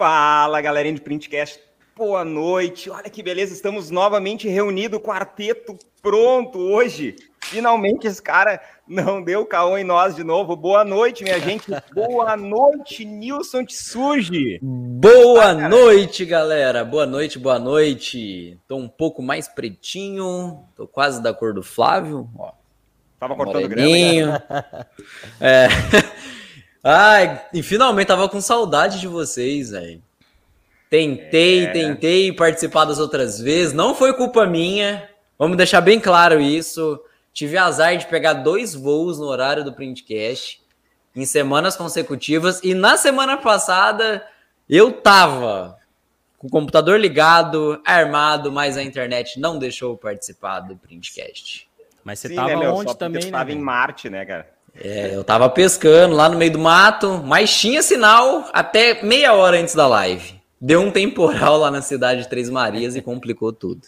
Fala, galerinha de Printcast. Boa noite. Olha que beleza, estamos novamente reunidos, quarteto pronto hoje. Finalmente esse cara não deu caô em nós de novo. Boa noite, minha gente. Boa noite, Nilson Tsuji. Boa ah, noite, galera. Boa noite, boa noite. Tô um pouco mais pretinho, tô quase da cor do Flávio, ó. Tava cortando grama. é. Ai, e finalmente tava com saudade de vocês, velho. Tentei, é. tentei participar das outras vezes, não foi culpa minha. Vamos deixar bem claro isso. Tive azar de pegar dois voos no horário do Printcast em semanas consecutivas e na semana passada eu tava com o computador ligado, armado, mas a internet não deixou eu participar do Printcast. Mas você Sim, tava né, onde também, né? Tava em Marte, né, cara? É, eu tava pescando lá no meio do mato, mas tinha sinal até meia hora antes da live. Deu um temporal lá na cidade de Três Marias e complicou tudo.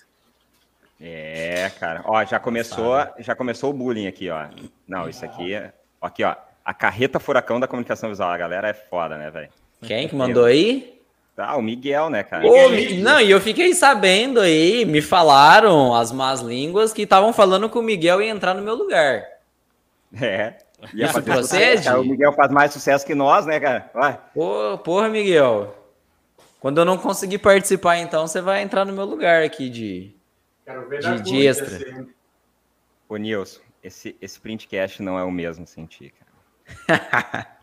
É, cara. Ó, já começou, já começou o bullying aqui, ó. Não, isso aqui é. Aqui, ó. A carreta furacão da comunicação visual. A galera é foda, né, velho? Quem que mandou aí? Tá, o Miguel, né, cara? Ô, não, e eu fiquei sabendo aí, me falaram as más línguas que estavam falando que o Miguel ia entrar no meu lugar. É. Ia Isso procede? o Miguel faz mais sucesso que nós, né, cara? Vai. Pô, porra, Miguel. Quando eu não conseguir participar, então, você vai entrar no meu lugar aqui de, de, de extra. Ô, Nilson, esse, esse printcast não é o mesmo sem ti, cara.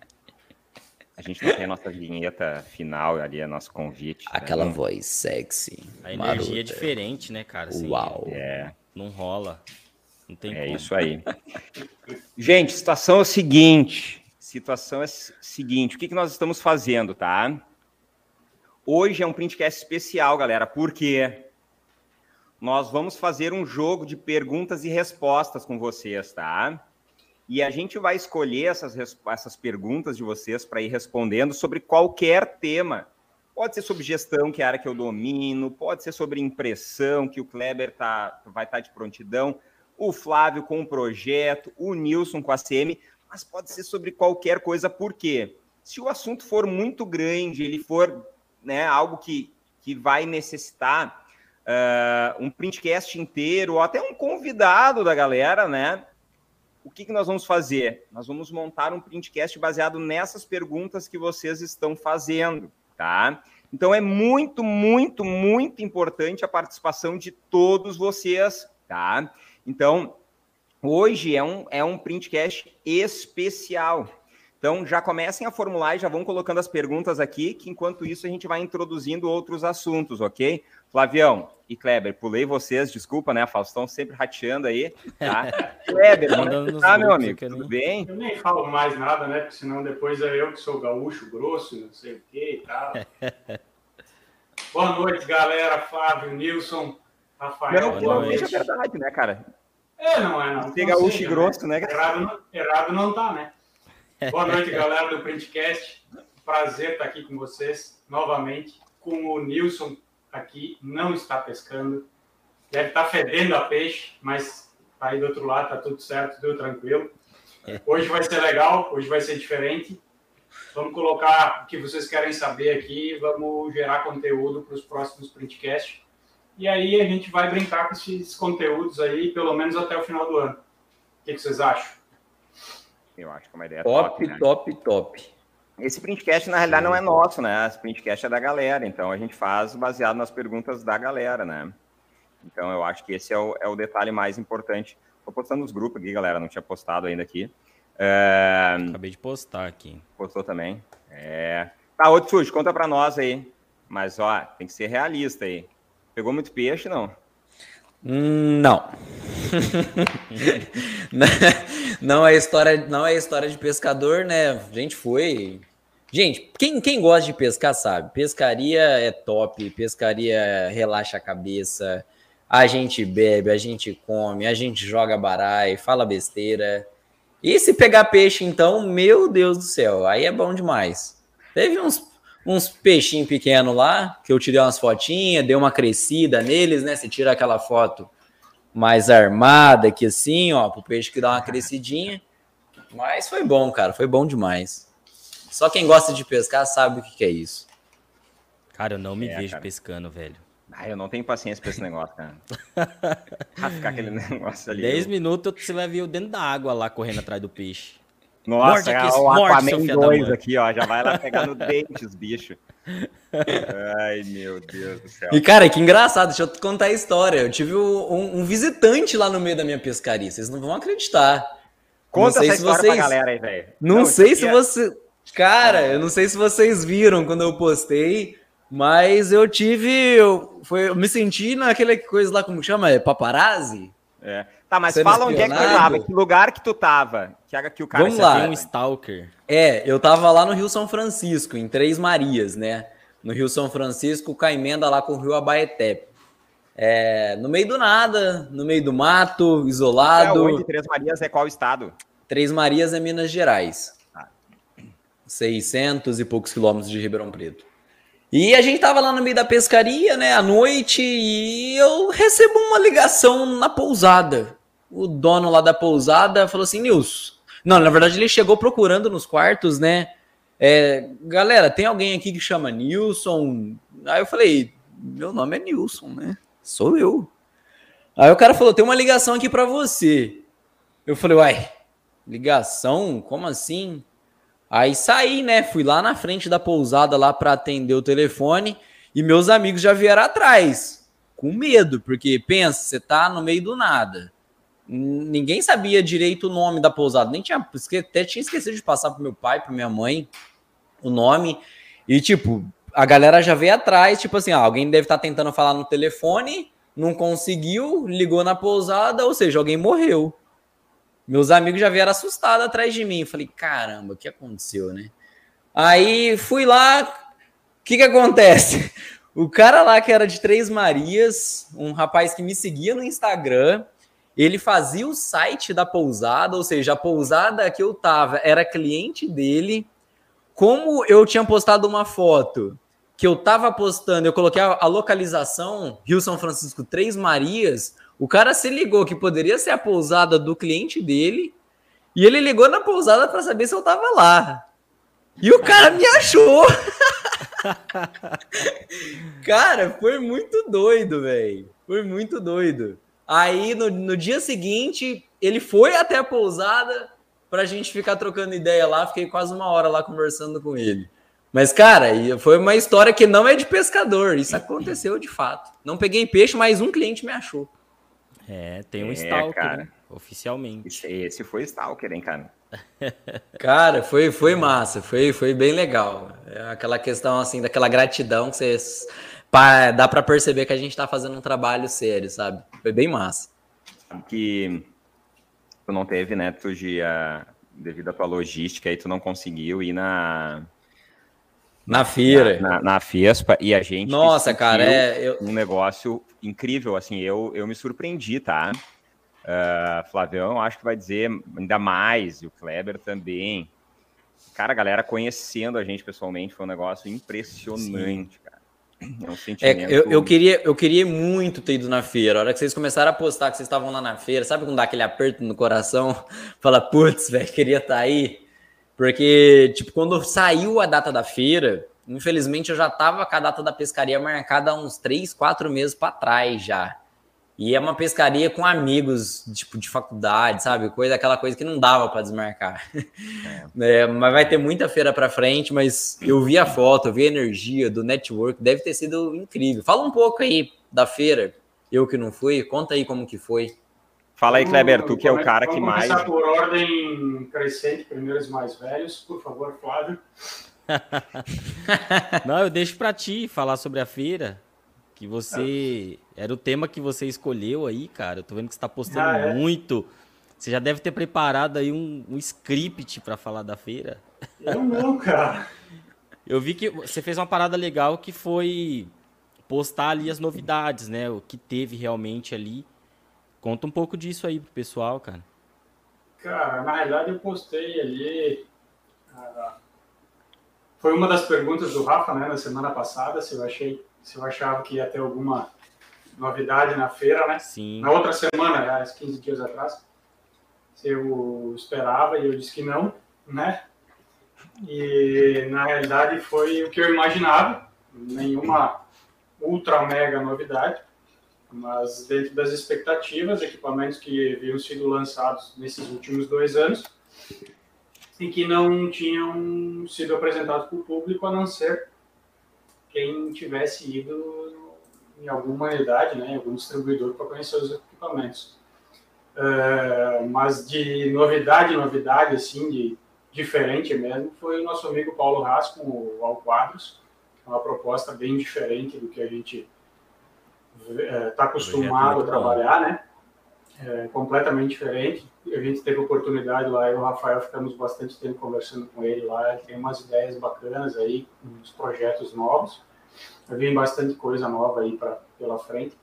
A gente não tem a nossa vinheta final ali, é nosso convite. Né? Aquela né? voz sexy. A energia maruta. é diferente, né, cara? Assim, Uau. É. Não rola. Não tem É como. isso aí. gente, situação é o seguinte. Situação é o seguinte. O que, que nós estamos fazendo, tá? Hoje é um printcast especial, galera, porque nós vamos fazer um jogo de perguntas e respostas com vocês, tá? E a gente vai escolher essas, essas perguntas de vocês para ir respondendo sobre qualquer tema. Pode ser sobre gestão, que é a área que eu domino, pode ser sobre impressão, que o Kleber tá, vai estar tá de prontidão, o Flávio com o projeto, o Nilson com a CM, mas pode ser sobre qualquer coisa, por quê? Se o assunto for muito grande, ele for né, algo que, que vai necessitar uh, um printcast inteiro, ou até um convidado da galera, né? O que, que nós vamos fazer? Nós vamos montar um printcast baseado nessas perguntas que vocês estão fazendo, tá? Então é muito, muito, muito importante a participação de todos vocês, tá? Então, hoje é um, é um printcast especial, então, já comecem a formular e já vão colocando as perguntas aqui, que enquanto isso a gente vai introduzindo outros assuntos, ok? Flavião e Kleber, pulei vocês, desculpa, né? Faustão sempre rateando aí, tá? Kleber, como tá, meu amigo? Tudo bem? Eu nem falo mais nada, né? Porque senão depois é eu que sou gaúcho, grosso, não sei o que e tal. Boa noite, galera. Flávio, Nilson, Rafael. Não, pô, veja a verdade, né, cara? É, não é, não. Ser gaúcho e né? grosso, né? Errado, errado não tá, né? Boa noite, galera do Printcast. Prazer estar aqui com vocês novamente. Com o Nilson aqui, não está pescando. Deve estar fedendo a peixe, mas tá aí do outro lado, tá tudo certo, tudo tranquilo. Hoje vai ser legal, hoje vai ser diferente. Vamos colocar o que vocês querem saber aqui, vamos gerar conteúdo para os próximos Printcasts. E aí a gente vai brincar com esses conteúdos aí, pelo menos até o final do ano. O que, que vocês acham? Eu acho que é uma ideia top. Top, né? top, top. Esse printcast, na realidade, não é nosso, né? Esse printcast é da galera, então a gente faz baseado nas perguntas da galera, né? Então eu acho que esse é o, é o detalhe mais importante. Estou postando nos grupos aqui, galera, não tinha postado ainda aqui. É... Acabei de postar aqui. Postou também. É... Tá, outro sujo, conta para nós aí. Mas, ó, tem que ser realista aí. Pegou muito peixe, não? Não. não é história, não é história de pescador, né? A gente foi. Gente, quem, quem gosta de pescar sabe. Pescaria é top, pescaria relaxa a cabeça. A gente bebe, a gente come, a gente joga baralho, fala besteira. E se pegar peixe, então, meu Deus do céu, aí é bom demais. Teve uns uns peixinhos pequenos lá, que eu tirei umas fotinhas, dei uma crescida neles, né? Você tira aquela foto mais armada aqui assim, ó, pro peixe que dá uma crescidinha. Mas foi bom, cara, foi bom demais. Só quem gosta de pescar sabe o que, que é isso. Cara, eu não me é, vejo cara. pescando, velho. Ah, eu não tenho paciência pra esse negócio, cara. Ficar aquele negócio ali. 10 eu... minutos você vai ver o dentro da água lá correndo atrás do peixe. Nossa, aqui, o Aquaman 2 aqui, ó. Já vai lá pegar no dente os bichos. Ai, meu Deus do céu. E, cara, que engraçado, deixa eu te contar a história. Eu tive um, um visitante lá no meio da minha pescaria, vocês não vão acreditar. Conta essa história vocês... pra galera aí, velho. Não, não sei se você... Cara, eu não sei se vocês viram quando eu postei, mas eu tive... Eu, foi, eu me senti naquela coisa lá, como chama? É paparazzi? É. Tá, mas fala onde é que tu tava, que lugar que tu tava. Que, que o cara Vamos lá. um stalker. É, eu tava lá no Rio São Francisco, em Três Marias, né? No Rio São Francisco, com a emenda lá com o Rio Abaeté. É, no meio do nada, no meio do mato, isolado. É, onde Três Marias é qual estado? Três Marias é Minas Gerais. Ah. 600 e poucos quilômetros de Ribeirão Preto. E a gente tava lá no meio da pescaria, né, à noite, e eu recebo uma ligação na pousada. O dono lá da pousada falou assim, Nilson. Não, na verdade ele chegou procurando nos quartos, né? É, galera, tem alguém aqui que chama Nilson? Aí eu falei, meu nome é Nilson, né? Sou eu. Aí o cara falou, tem uma ligação aqui para você. Eu falei, uai, ligação? Como assim? Aí saí, né? Fui lá na frente da pousada lá para atender o telefone e meus amigos já vieram atrás, com medo, porque pensa, você tá no meio do nada. Ninguém sabia direito o nome da pousada, nem tinha, até tinha esquecido de passar pro meu pai, para minha mãe, o nome. E tipo, a galera já veio atrás, tipo assim, ah, alguém deve estar tá tentando falar no telefone, não conseguiu, ligou na pousada, ou seja, alguém morreu. Meus amigos já vieram assustados atrás de mim. Falei, caramba, o que aconteceu, né? Aí fui lá, o que que acontece? O cara lá que era de Três Marias, um rapaz que me seguia no Instagram, ele fazia o site da pousada, ou seja, a pousada que eu tava era cliente dele. Como eu tinha postado uma foto que eu tava postando, eu coloquei a, localização Rio São Francisco Três Marias, o cara se ligou que poderia ser a pousada do cliente dele e ele ligou na pousada para saber se eu tava lá. E o cara me achou. cara, foi muito doido, velho. Foi muito doido. Aí no, no dia seguinte, ele foi até a pousada pra gente ficar trocando ideia lá. Fiquei quase uma hora lá conversando com ele. Mas, cara, foi uma história que não é de pescador. Isso aconteceu de fato. Não peguei peixe, mas um cliente me achou. É, tem um é, Stalker, cara. oficialmente. Esse, esse foi Stalker, hein, cara? cara, foi, foi massa, foi, foi bem legal. É aquela questão, assim, daquela gratidão que você... Pá, dá para perceber que a gente tá fazendo um trabalho sério, sabe? Foi bem massa. Que tu não teve, né, tu de, uh, devido à tua logística, aí tu não conseguiu ir na na feira. Na, na, na Fiespa, e a gente. Nossa, cara, é. Eu... Um negócio incrível, assim, eu, eu me surpreendi, tá? Uh, Flavião, acho que vai dizer ainda mais, e o Kleber também. Cara, a galera conhecendo a gente pessoalmente foi um negócio impressionante, Sim. cara. É um sentimento. É, eu, eu, queria, eu queria muito ter ido na feira. A hora que vocês começaram a postar que vocês estavam lá na feira, sabe quando dá aquele aperto no coração? Fala, putz, velho, queria estar tá aí. Porque, tipo, quando saiu a data da feira, infelizmente eu já tava com a data da pescaria marcada há uns três, quatro meses para trás já. E é uma pescaria com amigos, tipo, de faculdade, sabe? Coisa, aquela coisa que não dava para desmarcar. É. É, mas vai ter muita feira para frente, mas eu vi a foto, eu vi a energia do network, deve ter sido incrível. Fala um pouco aí da feira, eu que não fui, conta aí como que foi. Fala aí, Kleber, tu que é o cara que mais. Vamos começar por ordem crescente, primeiros mais velhos. Por favor, Flávio. Não, eu deixo para ti falar sobre a feira. Que você. Era o tema que você escolheu aí, cara. Eu tô vendo que você tá postando ah, é? muito. Você já deve ter preparado aí um, um script para falar da feira. Eu não, cara. Eu vi que você fez uma parada legal que foi postar ali as novidades, né? O que teve realmente ali. Conta um pouco disso aí pro pessoal, cara. Cara, na realidade eu postei ali. Uh, foi uma das perguntas do Rafa, né, na semana passada, se eu achei, se eu achava que ia ter alguma novidade na feira, né? Sim. Na outra semana, já, 15 dias atrás, se eu esperava e eu disse que não, né? E na realidade foi o que eu imaginava, nenhuma ultra mega novidade, mas dentro das expectativas, equipamentos que haviam sido lançados nesses últimos dois anos e que não tinham sido apresentados para o público, a não ser quem tivesse ido em alguma unidade, né, em algum distribuidor para conhecer os equipamentos. Uh, mas de novidade, novidade, assim, de diferente mesmo, foi o nosso amigo Paulo Haas com o Al Quadros, uma proposta bem diferente do que a gente está é, acostumado a trabalhar, né? É, completamente diferente. A gente teve oportunidade lá, eu e o Rafael ficamos bastante tempo conversando com ele lá, ele tem umas ideias bacanas aí, uns projetos novos. Vem bastante coisa nova aí pra, pela frente.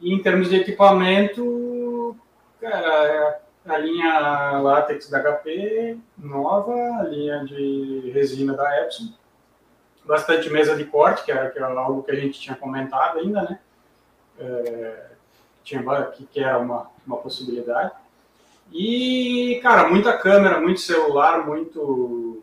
E em termos de equipamento, cara, a linha látex da HP nova, a linha de resina da Epson, bastante mesa de corte, que era, que era algo que a gente tinha comentado ainda, né? É, tinha, que, que era uma, uma possibilidade. E, cara, muita câmera, muito celular, muito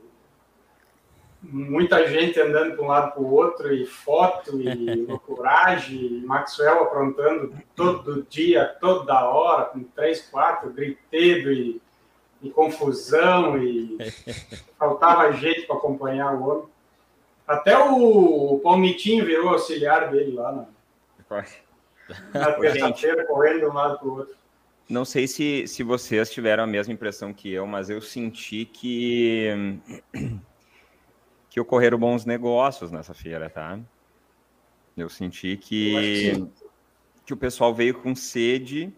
muita gente andando de um lado para o outro, e foto, e loucuragem, e Maxwell aprontando todo dia, toda hora, com três, quatro, gritedo e, e confusão, e faltava gente para acompanhar o homem. Até o, o Palmitinho virou auxiliar dele lá na, na terça-feira, correndo de um lado para o outro. Não sei se, se vocês tiveram a mesma impressão que eu, mas eu senti que que ocorreram bons negócios nessa feira, tá? Eu senti que, que, que o pessoal veio com sede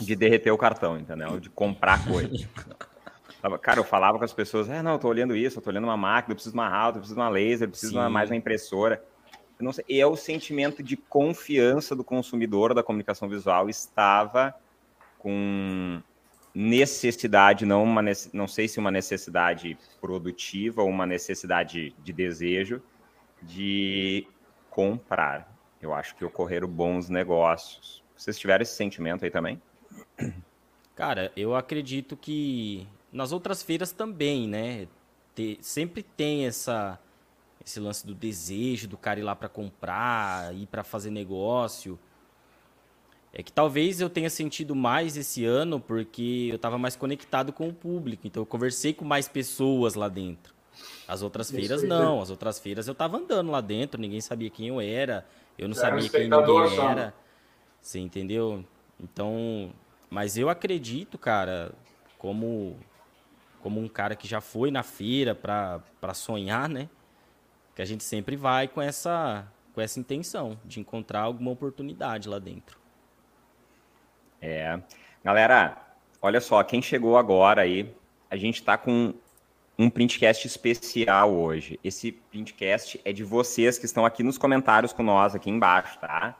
de derreter o cartão, entendeu? De comprar coisa. Cara, eu falava com as pessoas, é, não, eu tô olhando isso, eu tô olhando uma máquina, eu preciso de uma alta, eu preciso de uma laser, eu preciso de uma, mais uma impressora. Não sei, e é o sentimento de confiança do consumidor da comunicação visual estava com necessidade, não, uma, não sei se uma necessidade produtiva ou uma necessidade de desejo de comprar. Eu acho que ocorreram bons negócios. Vocês tiveram esse sentimento aí também? Cara, eu acredito que nas outras feiras também, né? sempre tem essa esse lance do desejo do cara ir lá para comprar, ir para fazer negócio. É que talvez eu tenha sentido mais esse ano porque eu estava mais conectado com o público. Então eu conversei com mais pessoas lá dentro. As outras feiras não. As outras feiras eu estava andando lá dentro, ninguém sabia quem eu era. Eu não sabia quem ninguém era. Você entendeu? Então, mas eu acredito, cara, como como um cara que já foi na feira para sonhar, né? Que a gente sempre vai com essa com essa intenção de encontrar alguma oportunidade lá dentro. É. Galera, olha só, quem chegou agora aí, a gente está com um printcast especial hoje. Esse printcast é de vocês que estão aqui nos comentários com nós, aqui embaixo, tá?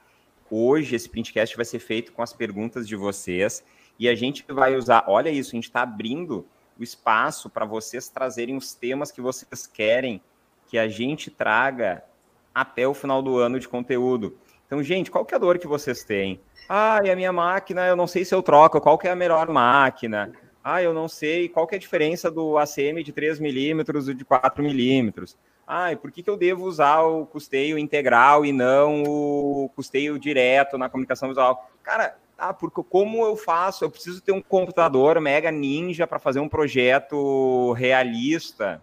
Hoje esse printcast vai ser feito com as perguntas de vocês e a gente vai usar, olha isso, a gente está abrindo o espaço para vocês trazerem os temas que vocês querem que a gente traga até o final do ano de conteúdo. Então, gente, qual que é a dor que vocês têm? Ah, e a minha máquina, eu não sei se eu troco, qual que é a melhor máquina? Ah, eu não sei qual que é a diferença do ACM de 3 milímetros e de 4 milímetros. Ah, e por que, que eu devo usar o custeio integral e não o custeio direto na comunicação visual? Cara, ah, porque como eu faço? Eu preciso ter um computador mega ninja para fazer um projeto realista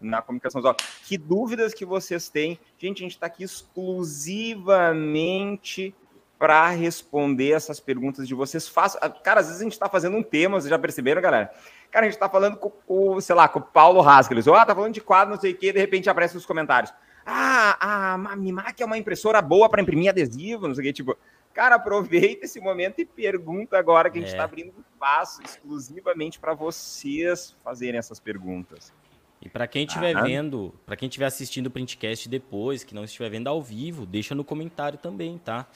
na comunicação visual. Que dúvidas que vocês têm? Gente, a gente está aqui exclusivamente para responder essas perguntas de vocês. Façam, ah, cara, às vezes a gente está fazendo um tema, vocês já perceberam, galera? Cara, a gente está falando com, o, sei lá, com o Paulo Haskell. Ah, tá falando de quadro, não sei o quê, de repente aparece nos comentários. Ah, a Mimac é uma impressora boa para imprimir adesivo, não sei o quê. Tipo, cara, aproveita esse momento e pergunta agora que a gente está é. abrindo espaço exclusivamente para vocês fazerem essas perguntas. E para quem estiver ah, vendo, para quem estiver assistindo o printcast depois, que não estiver vendo ao vivo, deixa no comentário também, tá?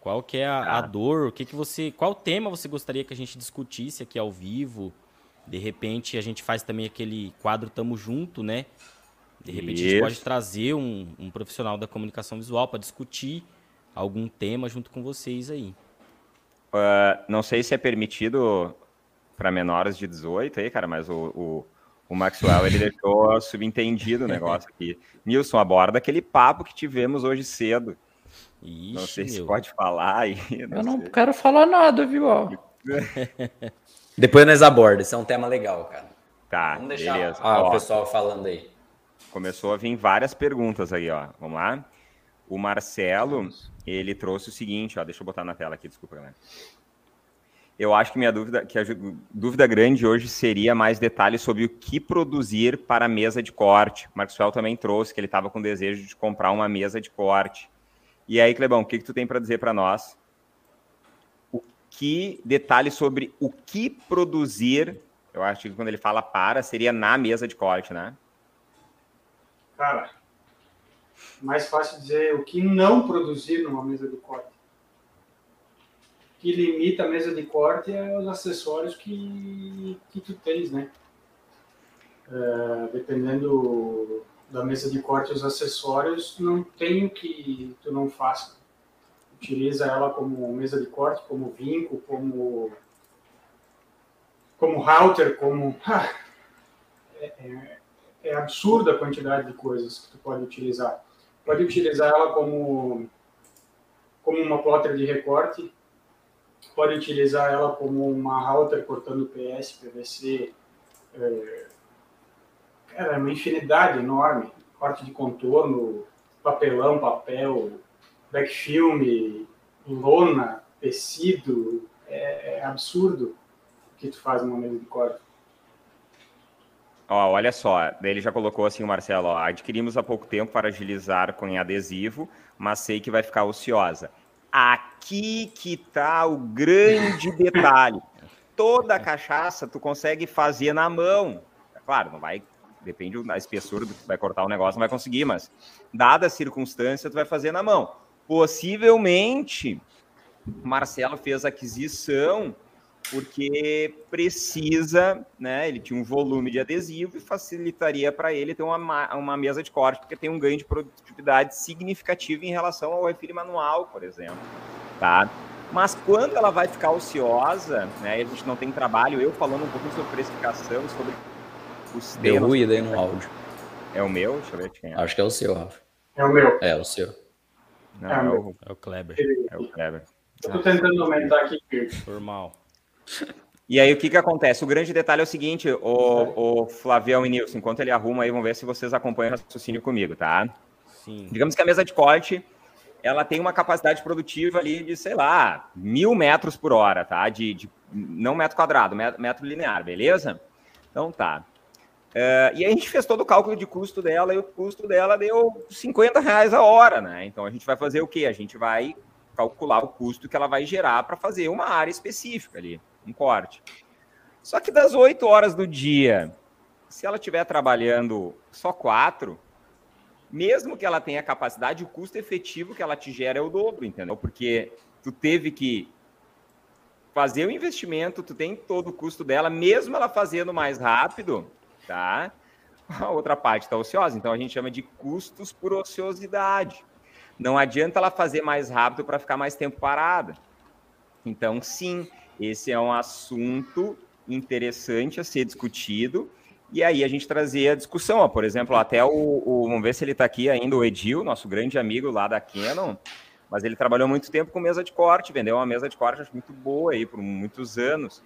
Qual que é a, a, dor? O que que você, qual tema você gostaria que a gente discutisse aqui ao vivo? De repente a gente faz também aquele quadro Tamo Junto, né? De repente Isso. a gente pode trazer um, um profissional da comunicação visual para discutir algum tema junto com vocês aí. Uh, não sei se é permitido para menores de 18 aí, cara, mas o, o, o Maxwell ele deixou subentendido o negócio aqui. Nilson, aborda aquele papo que tivemos hoje cedo. Ixi, não sei meu. se pode falar aí. Não Eu não sei. quero falar nada, viu? Depois nós aborda, isso é um tema legal, cara. Tá, Vamos deixar beleza. Ah, ó, o pessoal falando aí. Começou a vir várias perguntas aí, ó. Vamos lá? O Marcelo, ele trouxe o seguinte, ó. Deixa eu botar na tela aqui, desculpa, galera. Eu acho que minha dúvida, que a dúvida grande hoje seria mais detalhes sobre o que produzir para a mesa de corte. O Maxwell também trouxe que ele estava com desejo de comprar uma mesa de corte. E aí, Clebão, o que, que tu tem para dizer para nós? O que detalhes sobre o que produzir? Eu acho que quando ele fala para, seria na mesa de corte, né? Cara, mais fácil dizer o que não produzir numa mesa de corte que limita a mesa de corte é os acessórios que, que tu tens, né? É, dependendo da mesa de corte os acessórios, não tem o que tu não faça. Utiliza ela como mesa de corte, como vinco, como como router, como ah, é, é, é absurda a quantidade de coisas que tu pode utilizar. Pode utilizar ela como como uma plotter de recorte, pode utilizar ela como uma router cortando PS, PVC, é, cara, é uma infinidade enorme, corte de contorno, papelão, papel, backfilm, lona, tecido, é, é absurdo o que tu faz numa mesa de corte. Olha só, ele já colocou assim o Marcelo, ó, adquirimos há pouco tempo para agilizar com adesivo, mas sei que vai ficar ociosa. Aqui que tá o grande detalhe. Toda a cachaça tu consegue fazer na mão. É claro, não vai. Depende da espessura do que vai cortar o negócio, não vai conseguir, mas dada a circunstância, tu vai fazer na mão. Possivelmente, Marcelo fez aquisição porque precisa, né? Ele tinha um volume de adesivo e facilitaria para ele ter uma, uma mesa de corte, porque tem um ganho de produtividade significativo em relação ao refil manual, por exemplo, tá? Mas quando ela vai ficar ociosa, né? A gente não tem trabalho, eu falando um pouquinho sobre precificação, sobre os Deu temas. ruído aí no áudio. É o meu? Deixa eu ver quem é. Acho que é o seu, Rafa. É o meu. É o seu. Não, é, é, o, é o Kleber. É o Kleber. Eu tô tentando aumentar aqui. Normal. E aí, o que, que acontece? O grande detalhe é o seguinte, o, o Flavião e Nilson, enquanto ele arruma aí, vamos ver se vocês acompanham o raciocínio comigo, tá? Sim. Digamos que a mesa de corte, ela tem uma capacidade produtiva ali de, sei lá, mil metros por hora, tá? De, de não metro quadrado, metro, metro linear, beleza? Então tá. Uh, e aí a gente fez todo o cálculo de custo dela e o custo dela deu 50 reais a hora, né? Então a gente vai fazer o quê? A gente vai calcular o custo que ela vai gerar para fazer uma área específica ali, um corte. Só que das 8 horas do dia, se ela estiver trabalhando só quatro, mesmo que ela tenha capacidade, o custo efetivo que ela te gera é o dobro, entendeu? Porque tu teve que fazer o investimento, tu tem todo o custo dela, mesmo ela fazendo mais rápido, tá? A outra parte está ociosa, então a gente chama de custos por ociosidade. Não adianta ela fazer mais rápido para ficar mais tempo parada. Então, sim, esse é um assunto interessante a ser discutido. E aí a gente trazer a discussão, ó, por exemplo, até o, o vamos ver se ele está aqui ainda, o Edil, nosso grande amigo lá da Canon, mas ele trabalhou muito tempo com mesa de corte, vendeu uma mesa de corte acho, muito boa aí por muitos anos.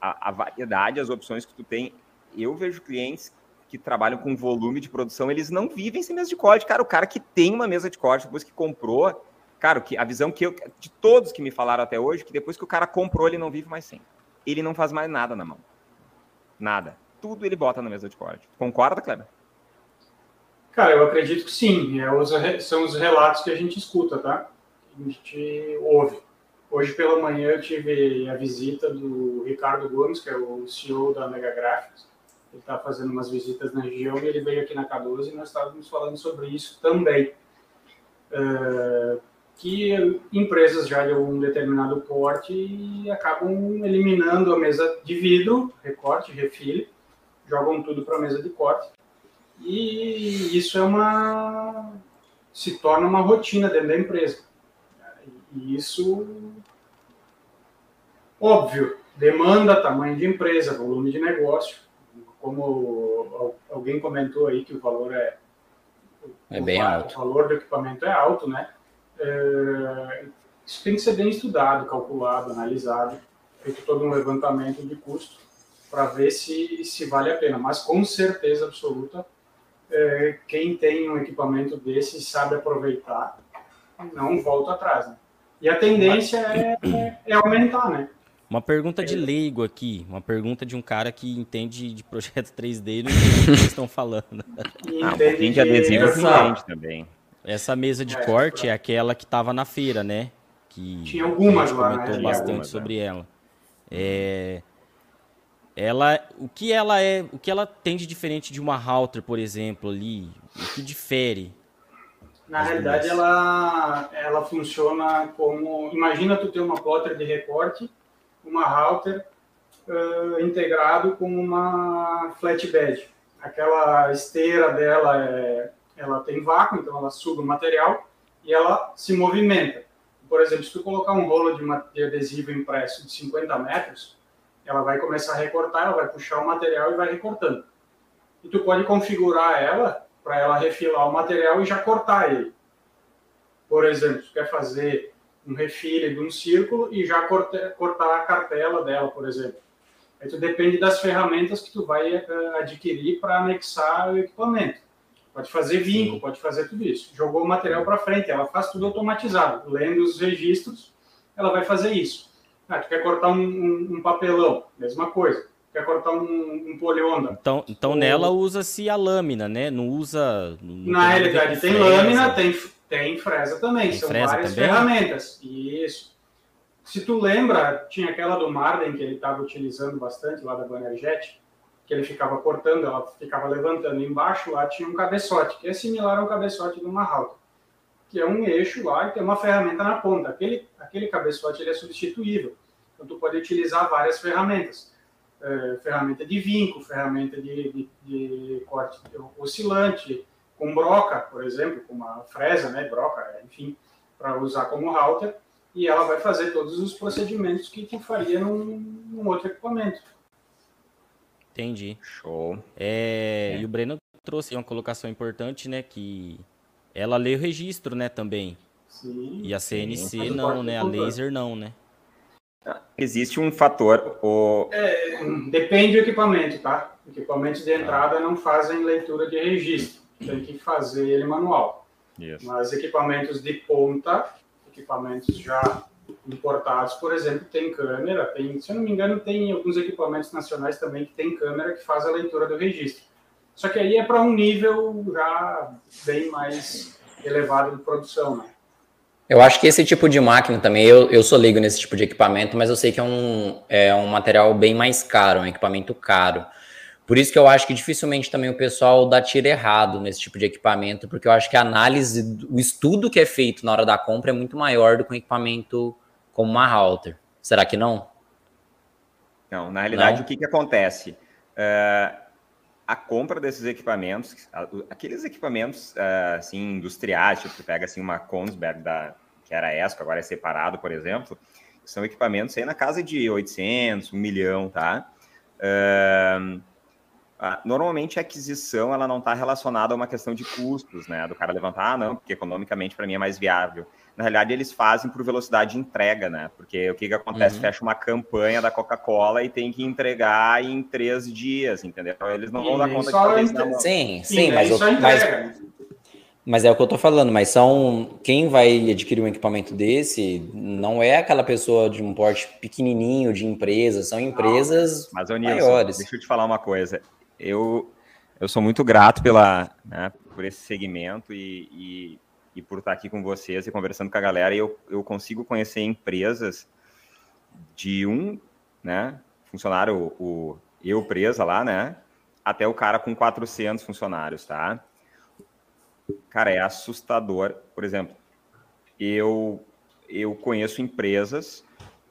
A, a variedade, as opções que tu tem, eu vejo clientes que trabalham com volume de produção, eles não vivem sem mesa de corte. Cara, o cara que tem uma mesa de corte, depois que comprou, cara, que, a visão que eu, de todos que me falaram até hoje, que depois que o cara comprou, ele não vive mais sem. Ele não faz mais nada na mão. Nada. Tudo ele bota na mesa de corte. Concorda, Kleber? Cara, eu acredito que sim. É, são os relatos que a gente escuta, tá? A gente ouve. Hoje pela manhã eu tive a visita do Ricardo Gomes, que é o CEO da Mega Graphics ele está fazendo umas visitas na região e ele veio aqui na K12 e nós estávamos falando sobre isso também. Uh, que empresas já de um determinado porte acabam eliminando a mesa de vidro, recorte, refile, jogam tudo para a mesa de corte. E isso é uma se torna uma rotina dentro da empresa. E isso óbvio, demanda tamanho de empresa, volume de negócio, como alguém comentou aí que o valor é é bem o, alto. O valor do equipamento é alto, né? É, isso tem que ser bem estudado, calculado, analisado, feito todo um levantamento de custo para ver se, se vale a pena. Mas com certeza absoluta, é, quem tem um equipamento desse sabe aproveitar, não volta atrás. Né? E a tendência é, é, é aumentar, né? Uma pergunta de leigo aqui, uma pergunta de um cara que entende de projeto 3D e não entende o que vocês estão falando. Ah, um pouquinho de adesivo entende também. Essa mesa de é, corte é aquela que estava na feira, né? Que Tinha algumas lá, né? comentou né? bastante algumas, sobre é. ela. É, ela, o que ela é, o que ela tem de diferente de uma router, por exemplo, ali, o que difere? Na realidade, ela, ela funciona como, imagina tu ter uma plotter de recorte, uma router uh, integrado com uma flatbed. Aquela esteira dela é, ela tem vácuo, então ela suga o material e ela se movimenta. Por exemplo, se tu colocar um rolo de, uma, de adesivo impresso de 50 metros, ela vai começar a recortar, ela vai puxar o material e vai recortando. E tu pode configurar ela para ela refilar o material e já cortar ele. Por exemplo, tu quer fazer um refile de um círculo e já cortar, cortar a cartela dela, por exemplo. Aí tu depende das ferramentas que tu vai uh, adquirir para anexar o equipamento. Pode fazer vinco, pode fazer tudo isso. Jogou o material para frente, ela faz tudo automatizado. Lendo os registros, ela vai fazer isso. Ah, tu quer cortar um, um, um papelão, mesma coisa. Quer cortar um, um polionda. Então, então nela usa-se a lâmina, né? Não usa. Não Na realidade, tem fresa. lâmina, tem, tem fresa também. Tem São fresa várias também? ferramentas. Isso. Se tu lembra, tinha aquela do Marden que ele estava utilizando bastante lá da Bannerjet, que ele ficava cortando, ela ficava levantando. Embaixo lá tinha um cabeçote, que é similar ao cabeçote de uma router que é um eixo lá e tem uma ferramenta na ponta. Aquele, aquele cabeçote ele é substituível. Então, tu pode utilizar várias ferramentas. É, ferramenta de vinco, ferramenta de, de, de, corte oscilante, com broca, por exemplo, com uma fresa, né, broca, enfim, para usar como router, e ela vai fazer todos os procedimentos que tu faria num, num outro equipamento. Entendi. Show. É, é. E o Breno trouxe uma colocação importante, né, que ela lê o registro, né, também. Sim. E a CNC sim. não, né? A laser não, né? Existe um fator. O... É, depende do equipamento, tá? Equipamentos de entrada não fazem leitura de registro. Tem que fazer ele manual. Isso. Mas equipamentos de ponta, equipamentos já importados, por exemplo, tem câmera, tem, se eu não me engano, tem alguns equipamentos nacionais também que tem câmera que faz a leitura do registro. Só que aí é para um nível já bem mais elevado de produção, né? Eu acho que esse tipo de máquina também, eu, eu sou leigo nesse tipo de equipamento, mas eu sei que é um, é um material bem mais caro, um equipamento caro. Por isso que eu acho que dificilmente também o pessoal dá tiro errado nesse tipo de equipamento, porque eu acho que a análise, o estudo que é feito na hora da compra é muito maior do que um equipamento como uma router. Será que não? Não, na realidade, não? o que, que acontece? Uh, a compra desses equipamentos, aqueles equipamentos uh, assim industriais, tipo tu pega assim uma Kongsberg da que era ESCO, agora é separado, por exemplo, são equipamentos aí na casa de 800, 1 milhão, tá? Uh, normalmente a aquisição ela não está relacionada a uma questão de custos, né? Do cara levantar, ah, não, porque economicamente para mim é mais viável na realidade eles fazem por velocidade de entrega, né? Porque o que, que acontece? Uhum. Fecha uma campanha da Coca-Cola e tem que entregar em três dias, entendeu? Então, eles não vão dar conta de fazer isso. Sim, sim, mas, mas, mas, é o que eu tô falando, mas são quem vai adquirir um equipamento desse não é aquela pessoa de um porte pequenininho de empresa, são empresas não, mas, ô, Nilson, maiores. Deixa eu te falar uma coisa. Eu eu sou muito grato pela, né, por esse segmento e, e e por estar aqui com vocês e conversando com a galera, eu, eu consigo conhecer empresas de um, né, funcionário, o, eu presa lá, né, até o cara com 400 funcionários, tá? Cara, é assustador. Por exemplo, eu, eu conheço empresas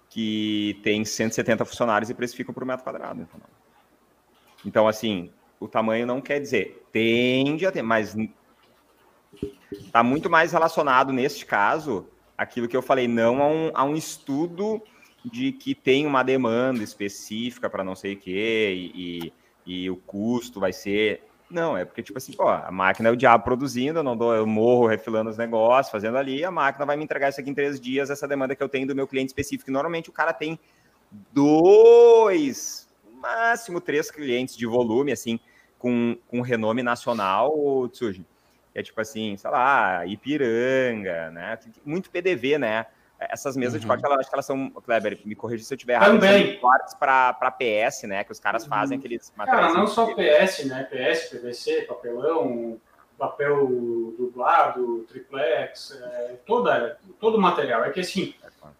que têm 170 funcionários e precificam por metro quadrado. Então, assim, o tamanho não quer dizer, tende a ter, mas Está muito mais relacionado, neste caso, aquilo que eu falei, não a um, a um estudo de que tem uma demanda específica para não sei o quê, e, e o custo vai ser. Não, é porque, tipo assim, pô, a máquina é o diabo produzindo, eu não dou, eu morro refilando os negócios, fazendo ali, a máquina vai me entregar isso aqui em três dias, essa demanda que eu tenho do meu cliente específico. E normalmente o cara tem dois, máximo três clientes de volume, assim, com, com renome nacional, Tsuji. É tipo assim, sei lá, Ipiranga, né? Muito PDV, né? Essas mesas uhum. de corte, acho que elas são, Kleber, me corrija se eu estiver errado, Também. cortes para PS, né? Que os caras fazem uhum. aqueles materiais. Cara, não só PS, né? PS, PVC, papelão, papel dublado, triplex, é, toda, todo o material. É que assim,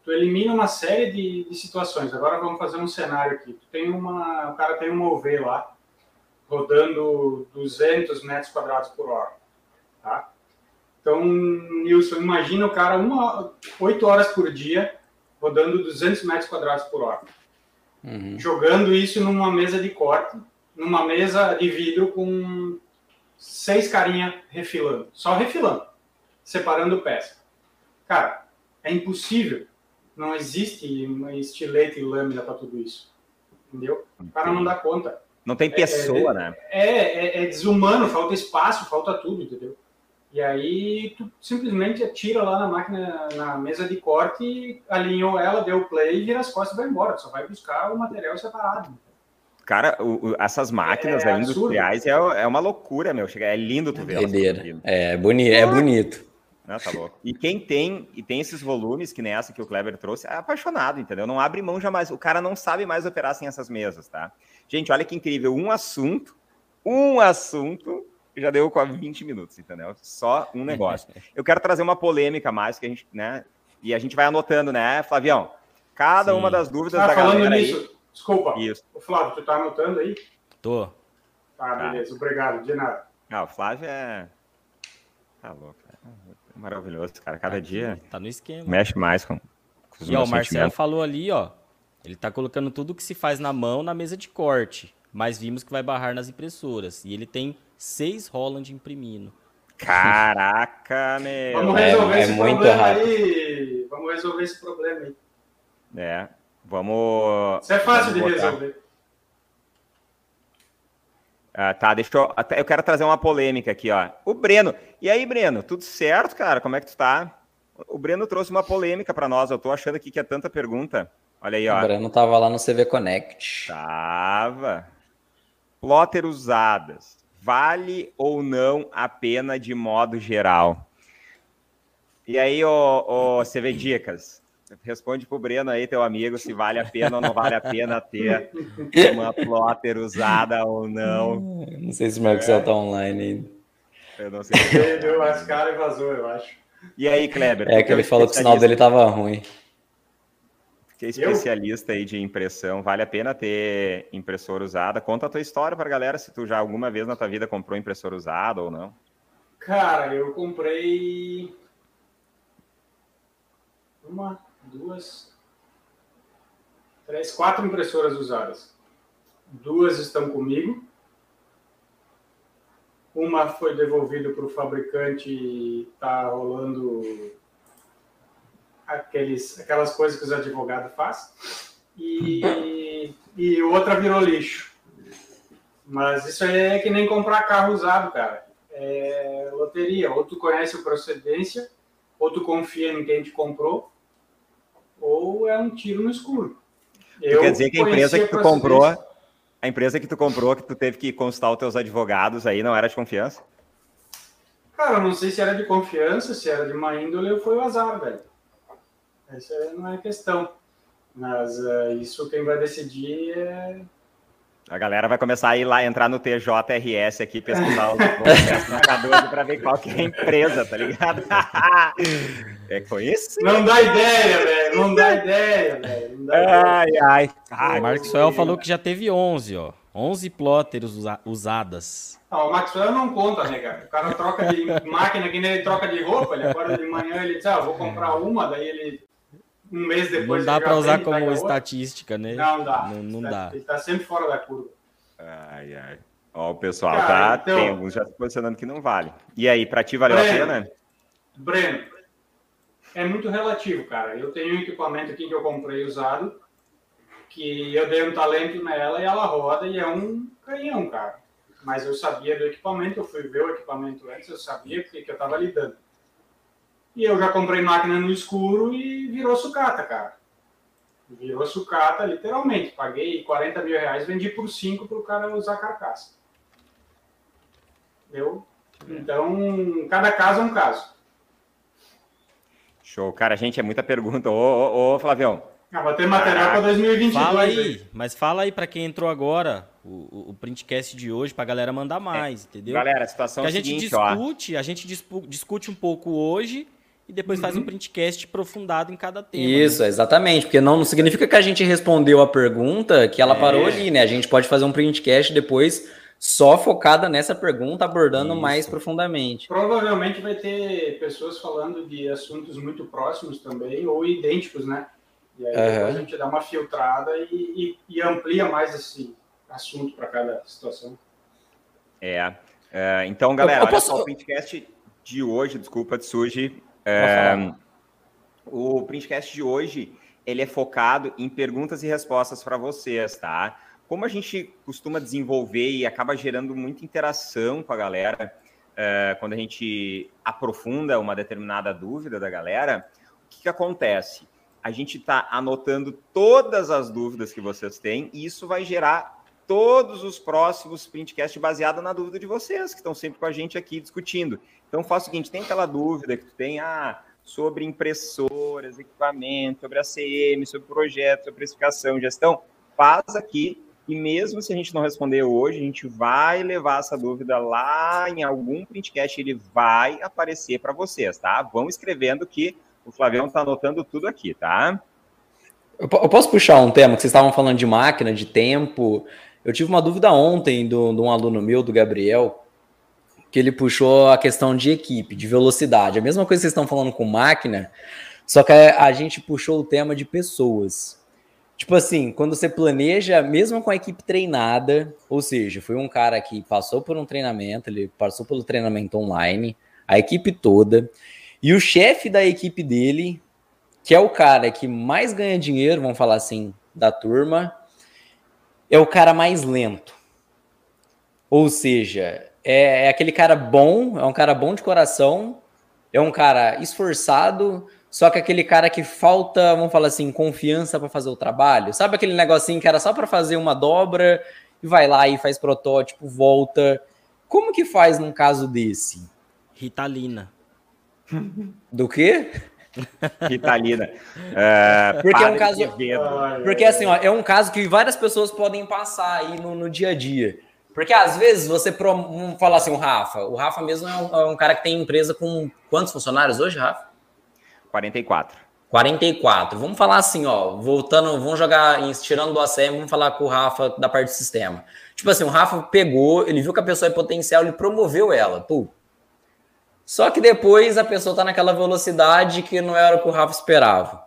tu elimina uma série de, de, situações. Agora vamos fazer um cenário aqui. Tu tem uma, o cara tem um OV lá, rodando 200 metros quadrados por hora? Então, Nilson, imagina o cara uma, 8 horas por dia rodando 200 metros quadrados por hora. Uhum. Jogando isso numa mesa de corte, numa mesa de vidro com seis carinha refilando, só refilando, separando peça. Cara, é impossível. Não existe estilete e lâmina para tudo isso. Entendeu? O cara não dá conta. Não tem pessoa, é, é, né? É, é, é desumano, falta espaço, falta tudo, entendeu? E aí tu simplesmente atira lá na máquina, na mesa de corte, alinhou ela, deu play, vira as costas e vai embora. Tu só vai buscar o material separado. Cara, o, o, essas máquinas é, industriais é, é, uma loucura, meu. É lindo tu ver. É, boni é bonito. Não, tá louco. E quem tem e tem esses volumes, que nem essa que o Kleber trouxe, é apaixonado, entendeu? Não abre mão jamais. O cara não sabe mais operar sem essas mesas, tá? Gente, olha que incrível. Um assunto, um assunto já deu quase 20 minutos, entendeu? Só um negócio. Eu quero trazer uma polêmica mais que a gente, né? E a gente vai anotando, né, Flavião? Cada Sim. uma das dúvidas ah, da falando nisso, aí. Desculpa. Isso. O Flávio, tu tá anotando aí? Tô. Tá, beleza. Tá. Obrigado. De nada. Ah, o Flávio é. Tá louco. É maravilhoso, cara. Cada tá dia. Tá no esquema. Mexe mais com, com os e ó, o Marcelo falou ali, ó. Ele tá colocando tudo que se faz na mão na mesa de corte. Mas vimos que vai barrar nas impressoras. E ele tem seis Holland imprimindo. Caraca, meu. Vamos resolver é, esse é problema rápido. aí. Vamos resolver esse problema aí. É. Vamos. Isso é fácil de resolver. Ah, tá, deixa eu. Eu quero trazer uma polêmica aqui, ó. O Breno. E aí, Breno, tudo certo, cara? Como é que tu tá? O Breno trouxe uma polêmica para nós. Eu tô achando aqui que é tanta pergunta. Olha aí, ó. O Breno tava lá no CV Connect. Tava. Plotter usadas. Vale ou não a pena de modo geral? E aí, ô, ô CV Dicas, Responde pro Breno aí, teu amigo, se vale a pena ou não vale a pena ter uma plotter usada ou não. Não sei se o Marcos é. tá online ainda. Eu não sei. Ele deu as caras e vazou, eu acho. E aí, Kleber? É que ele falou que o sinal dele tava ruim. Que é especialista eu? aí de impressão, vale a pena ter impressora usada? Conta a tua história para galera, se tu já alguma vez na tua vida comprou impressora usada ou não. Cara, eu comprei uma, duas, três, quatro impressoras usadas. Duas estão comigo. Uma foi devolvida para o fabricante e está rolando aqueles, aquelas coisas que os advogados fazem. E, e outra virou lixo. Mas isso aí é que nem comprar carro usado, cara. É loteria. Ou tu conhece a procedência, ou tu confia em quem te comprou, ou é um tiro no escuro. Eu quer dizer que a empresa que tu comprou, a empresa que tu comprou, que tu teve que consultar os teus advogados aí, não era de confiança? Cara, eu não sei se era de confiança, se era de má índole ou foi o azar, velho. Essa não é questão. Mas uh, isso quem vai decidir é a galera vai começar a ir lá, entrar no TJRS aqui, pesquisar os processos para ver qual que é a empresa, tá ligado? é conhecido. Não dá ideia, velho. Não dá ideia, velho. Ai, ai. ai o Maxwell falou que já teve 11, ó. 11 plotters usa usadas. Ah, o Maxwell não conta, né, cara? O cara troca de máquina que nem ele troca de roupa. Ele acorda de manhã ele diz, ah, vou comprar uma, daí ele um mês depois. Não dá para usar como estatística, né? Não dá. Não, não dá. Ele está sempre fora da curva. Ai, ai. Ó, o pessoal Cara, tá. Então... Tem alguns já se posicionando que não vale. E aí, para ti valeu Breno, a pena? Breno, é muito relativo, cara. Eu tenho um equipamento aqui que eu comprei usado, que eu dei um talento nela e ela roda e é um canhão, cara. Mas eu sabia do equipamento, eu fui ver o equipamento antes, eu sabia o que, que eu estava lidando. E eu já comprei máquina no escuro e virou sucata, cara. Virou sucata, literalmente. Paguei 40 mil reais, vendi por 5 para o cara usar carcaça. Entendeu? Então, cada caso é um caso. Show. Cara, gente, é muita pergunta. Ô, ô, ô Flavião. Ah, vai ter material para 2022. Fala aí, aí. mas fala aí para quem entrou agora, o, o printcast de hoje, para a galera mandar mais, é. entendeu? Galera, a situação que é a gente discute, ó. a gente discute um pouco hoje e depois uhum. faz um uhum. printcast aprofundado em cada tema. Né? Isso, né? exatamente, porque não, não, significa que a gente respondeu a pergunta que ela é. parou ali, né? A gente pode fazer um printcast depois só focada nessa pergunta, abordando Isso. mais profundamente. Provavelmente vai ter pessoas falando de assuntos muito próximos também, ou idênticos, né? E aí uhum. a gente dá uma filtrada e, e, e amplia mais esse assunto para cada situação. É. é então, galera, eu, eu posso... olha só, o printcast de hoje, desculpa, de surge. É, o printcast de hoje ele é focado em perguntas e respostas para vocês, tá? como a gente costuma desenvolver e acaba gerando muita interação com a galera uh, quando a gente aprofunda uma determinada dúvida da galera, o que, que acontece? A gente está anotando todas as dúvidas que vocês têm e isso vai gerar todos os próximos printcast baseado na dúvida de vocês, que estão sempre com a gente aqui discutindo. Então, faça o seguinte, tem aquela dúvida que tu tem, ah, sobre impressoras, equipamento, sobre ACM, sobre projeto, sobre precificação, gestão, faz aqui e mesmo se a gente não responder hoje, a gente vai levar essa dúvida lá em algum printcast, ele vai aparecer para vocês, tá? Vão escrevendo que o Flavião está anotando tudo aqui, tá? Eu posso puxar um tema que vocês estavam falando de máquina, de tempo. Eu tive uma dúvida ontem de um aluno meu, do Gabriel, que ele puxou a questão de equipe, de velocidade. A mesma coisa que vocês estão falando com máquina, só que a gente puxou o tema de pessoas. Tipo assim, quando você planeja, mesmo com a equipe treinada, ou seja, foi um cara que passou por um treinamento, ele passou pelo treinamento online, a equipe toda, e o chefe da equipe dele, que é o cara que mais ganha dinheiro, vamos falar assim, da turma, é o cara mais lento. Ou seja, é, é aquele cara bom, é um cara bom de coração, é um cara esforçado, só que aquele cara que falta, vamos falar assim, confiança para fazer o trabalho. Sabe aquele negocinho que era só para fazer uma dobra e vai lá e faz protótipo, volta. Como que faz num caso desse? Ritalina. Do quê? Ritalina. É, porque é um caso. Porque assim, ó, é um caso que várias pessoas podem passar aí no, no dia a dia. Porque às vezes você vamos falar assim, o Rafa. O Rafa mesmo é um, é um cara que tem empresa com quantos funcionários hoje, Rafa? 44. 44. Vamos falar assim, ó, voltando, vamos jogar, tirando do ACM, vamos falar com o Rafa da parte do sistema. Tipo assim, o Rafa pegou, ele viu que a pessoa é potencial, ele promoveu ela, pô. Só que depois a pessoa tá naquela velocidade que não era o que o Rafa esperava.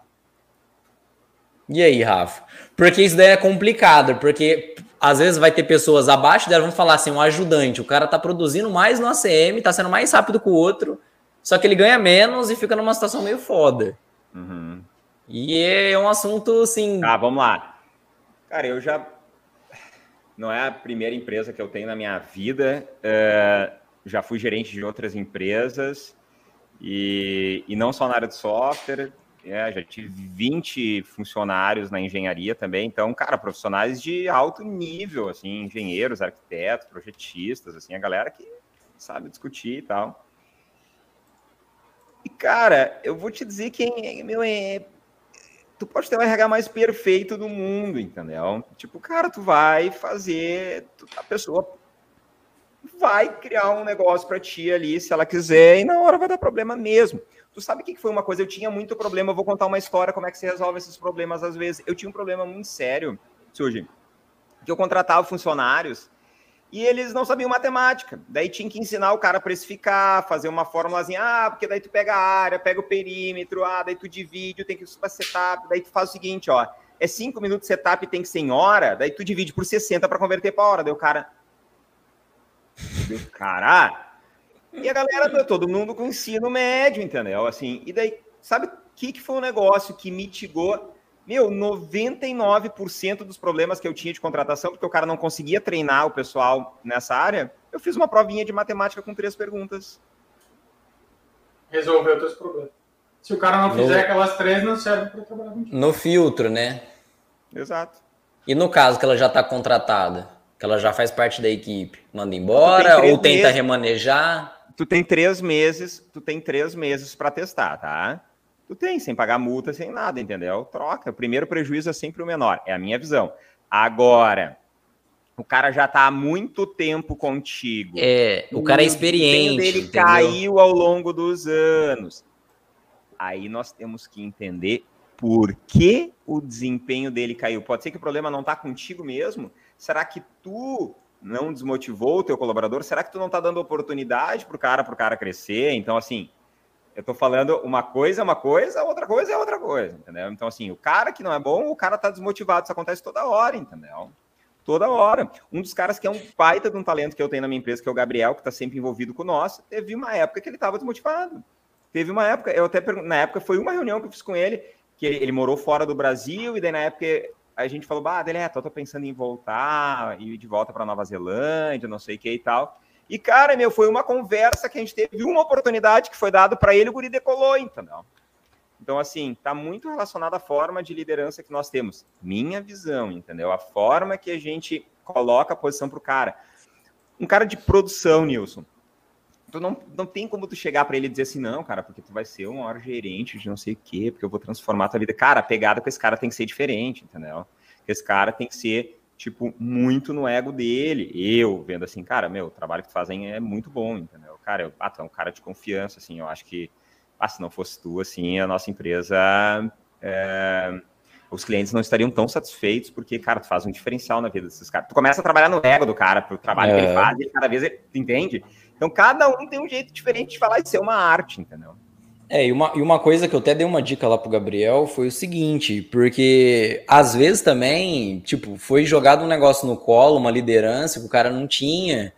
E aí, Rafa? Porque isso daí é complicado, porque às vezes vai ter pessoas abaixo dela, vamos falar assim, um ajudante, o cara tá produzindo mais no ACM, tá sendo mais rápido que o outro, só que ele ganha menos e fica numa situação meio foda. Uhum. E é um assunto assim. Tá, vamos lá. Cara, eu já. Não é a primeira empresa que eu tenho na minha vida. É... Já fui gerente de outras empresas. E, e não só na área de software. É, já tive 20 funcionários na engenharia também. Então, cara, profissionais de alto nível, assim, engenheiros, arquitetos, projetistas, assim, a galera que sabe discutir e tal. E, cara, eu vou te dizer que, meu, é... Tu pode ter o RH mais perfeito do mundo, entendeu? Tipo, cara, tu vai fazer... A pessoa vai criar um negócio para ti ali, se ela quiser, e na hora vai dar problema mesmo. Tu sabe o que foi uma coisa? Eu tinha muito problema, eu vou contar uma história, como é que se resolve esses problemas às vezes. Eu tinha um problema muito sério, surge, que eu contratava funcionários e eles não sabiam matemática. Daí tinha que ensinar o cara a precificar, fazer uma fórmulazinha, ah, porque daí tu pega a área, pega o perímetro, ah, daí tu divide, tem que fazer setup, daí tu faz o seguinte, ó, é cinco minutos de setup tem que ser em hora, daí tu divide por 60 para converter para hora, daí o cara... Deu, cara... E a galera, todo mundo com ensino médio, entendeu? Assim, e daí, sabe o que, que foi um negócio que mitigou Meu, 99% dos problemas que eu tinha de contratação, porque o cara não conseguia treinar o pessoal nessa área, eu fiz uma provinha de matemática com três perguntas. Resolveu teus problemas. Se o cara não fizer no... aquelas três, não serve para trabalhar contigo. No filtro, né? Exato. E no caso que ela já está contratada, que ela já faz parte da equipe, manda embora ou tenta meses, remanejar? Tu tem três meses, tu tem três meses para testar, tá? Tu tem, sem pagar multa, sem nada, entendeu? Troca. O primeiro prejuízo é sempre o menor, é a minha visão. Agora, o cara já está há muito tempo contigo. É, o cara é experiente. O dele entendeu? caiu ao longo dos anos. Aí nós temos que entender por que o desempenho dele caiu. Pode ser que o problema não está contigo mesmo? Será que tu não desmotivou o teu colaborador? Será que tu não está dando oportunidade para o cara, para o cara crescer? Então, assim, eu estou falando uma coisa é uma coisa, outra coisa é outra coisa, entendeu? Então, assim, o cara que não é bom, o cara está desmotivado. Isso acontece toda hora, entendeu? Toda hora. Um dos caras que é um baita de um talento que eu tenho na minha empresa, que é o Gabriel, que está sempre envolvido com nós, teve uma época que ele estava desmotivado. Teve uma época, eu até na época foi uma reunião que eu fiz com ele, que ele, ele morou fora do Brasil, e daí na época a gente falou, bah, dele, é, tô, tô pensando em voltar, ir de volta para Nova Zelândia, não sei o que e tal. E, cara, meu, foi uma conversa que a gente teve, uma oportunidade que foi dado para ele, o guri decolou, entendeu? Então, assim, tá muito relacionado à forma de liderança que nós temos. Minha visão, entendeu? A forma que a gente coloca a posição pro cara. Um cara de produção, Nilson, tu não, não tem como tu chegar para ele e dizer assim, não, cara, porque tu vai ser um maior gerente de não sei o quê, porque eu vou transformar a tua vida. Cara, a pegada com esse cara tem que ser diferente, entendeu? Esse cara tem que ser, tipo, muito no ego dele. Eu, vendo assim, cara, meu, o trabalho que tu fazem é muito bom, entendeu? Cara, eu, ah, tu é um cara de confiança, assim, eu acho que, ah, se não fosse tu, assim, a nossa empresa... É, os clientes não estariam tão satisfeitos, porque, cara, tu faz um diferencial na vida desses caras. Tu começa a trabalhar no ego do cara, pro trabalho é. que ele é. faz, e cada vez ele, entende? Então, cada um tem um jeito diferente de falar e ser uma arte, entendeu? É, e uma, e uma coisa que eu até dei uma dica lá pro Gabriel foi o seguinte, porque às vezes também, tipo, foi jogado um negócio no colo, uma liderança que o cara não tinha,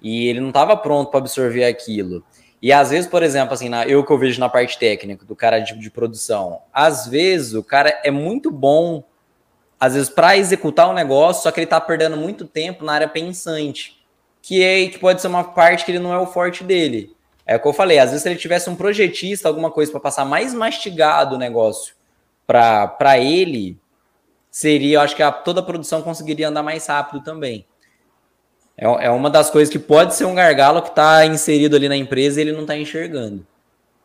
e ele não estava pronto para absorver aquilo. E às vezes, por exemplo, assim, na, eu que eu vejo na parte técnica do cara de, de produção, às vezes o cara é muito bom, às vezes, para executar o um negócio, só que ele tá perdendo muito tempo na área pensante que, é, que pode ser uma parte que ele não é o forte dele. É o que eu falei, às vezes se ele tivesse um projetista, alguma coisa para passar mais mastigado o negócio para ele, seria, eu acho que a, toda a produção conseguiria andar mais rápido também. É, é uma das coisas que pode ser um gargalo que está inserido ali na empresa e ele não está enxergando.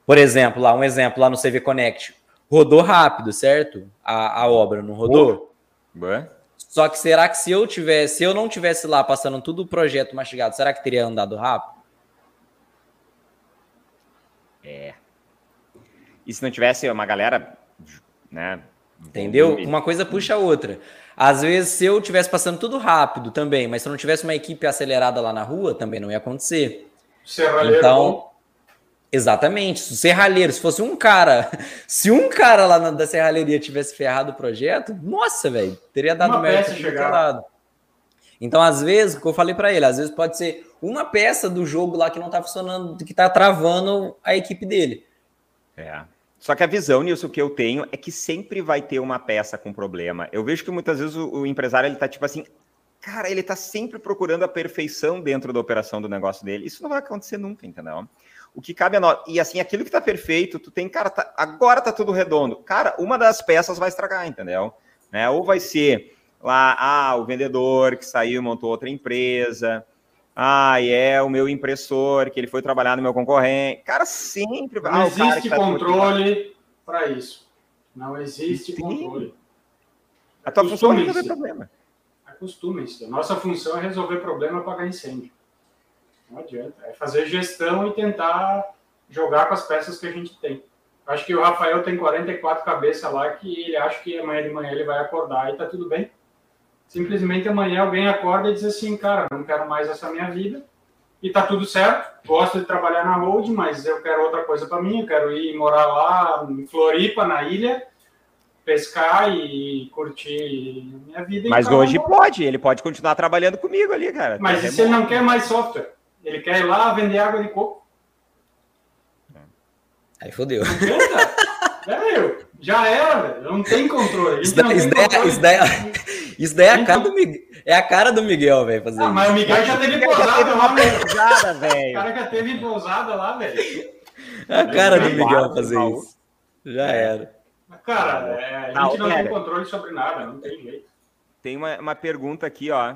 Por exemplo, lá um exemplo lá no CV Connect. Rodou rápido, certo? A, a obra, não rodou? Boa. Só que será que se eu tivesse, se eu não tivesse lá passando tudo o projeto mastigado, será que teria andado rápido? É. E se não tivesse uma galera, né? Entendeu? Uma coisa puxa a outra. Às vezes, se eu tivesse passando tudo rápido também, mas se eu não tivesse uma equipe acelerada lá na rua, também não ia acontecer. Serralheiro então, Exatamente. Se o serralheiro, se fosse um cara, se um cara lá na, da serralheria tivesse ferrado o projeto, nossa, velho, teria dado merda lado. Então, às vezes, o que eu falei para ele, às vezes pode ser uma peça do jogo lá que não tá funcionando, que tá travando a equipe dele. É. Só que a visão, Nilson, que eu tenho é que sempre vai ter uma peça com problema. Eu vejo que muitas vezes o, o empresário ele tá tipo assim, cara, ele tá sempre procurando a perfeição dentro da operação do negócio dele. Isso não vai acontecer nunca, entendeu? O que cabe a nós. E assim, aquilo que tá perfeito, tu tem, cara, tá, agora tá tudo redondo. Cara, uma das peças vai estragar, entendeu? Né? Ou vai ser lá, ah, o vendedor que saiu montou outra empresa. Ah, e é o meu impressor que ele foi trabalhar no meu concorrente. Cara, sempre vai. Não ah, existe tá controle para isso. Não existe Sim. controle. A tua função é resolver problema. Acostumem-se. Nossa função é resolver problema e apagar incêndio. Não adianta. É fazer gestão e tentar jogar com as peças que a gente tem. Acho que o Rafael tem 44 cabeças lá que ele acha que amanhã de manhã ele vai acordar e tá tudo bem. Simplesmente amanhã alguém acorda e diz assim, cara, não quero mais essa minha vida e tá tudo certo. Gosto de trabalhar na road, mas eu quero outra coisa para mim. Eu quero ir morar lá em Floripa, na ilha, pescar e curtir minha vida. Mas hoje pode, ele pode continuar trabalhando comigo ali, cara. Mas e se ele não quer mais software? Ele quer ir lá vender água de coco. Aí fodeu. Velho, já era, velho. Não tem controle. Isso daí, isso, daí, é- isso, daí, é- isso daí é a cara do Miguel. É a cara do Miguel, velho, fazer Ah, isso. mas o Miguel já teve pousada lá, velho. O cara já teve pousada lá, velho. É a cara do Miguel fazer isso. Já era. Cara, é, a gente Não, não tem controle sobre nada, não tem jeito. Tem uma, uma pergunta aqui, ó.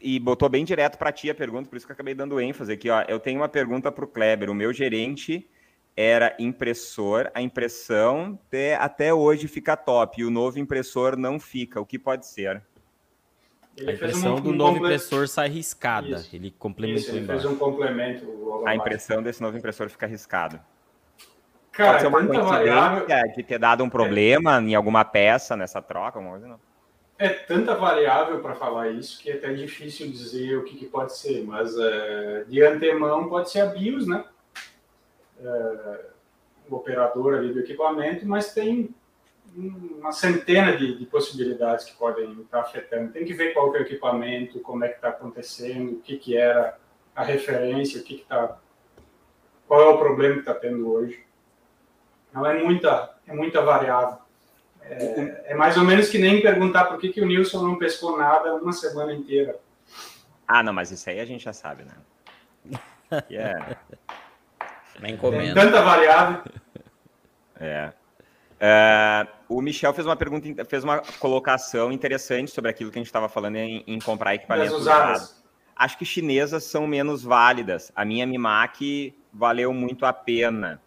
E botou bem direto para ti a pergunta, por isso que eu acabei dando ênfase aqui, ó. Eu tenho uma pergunta para o Kleber. O meu gerente era impressor, a impressão até, até hoje fica top, e o novo impressor não fica. O que pode ser? Ele A fez impressão um- do um novo impressor sai riscada. Isso. Ele Isso, complementou ele fez um complemento. logo A impressão desse novo impressor fica arriscado. Cara, pode ser é uma tanta variável, coincidência de ter dado um problema em alguma peça nessa troca, alguma coisa, não. É tanta variável para falar isso que é até difícil dizer o que, que pode ser, mas é, de antemão pode ser a BIOS, né? É, o operador ali do equipamento, mas tem uma centena de, de possibilidades que podem estar afetando. Tem que ver qual que é o equipamento, como é que está acontecendo, o que, que era a referência, o que está, qual é o problema que está tendo hoje. Então é muita, é muita variável. É, é mais ou menos que nem perguntar por que, que o Nilson não pescou nada uma semana inteira. Ah, não, mas isso aí a gente já sabe, né? Que é, Tem tanta variável. é. É, o Michel fez uma pergunta, fez uma colocação interessante sobre aquilo que a gente estava falando em, em comprar Das equipamento usado. usadas. Acho que chinesas são menos válidas. A minha Mimac valeu muito a pena.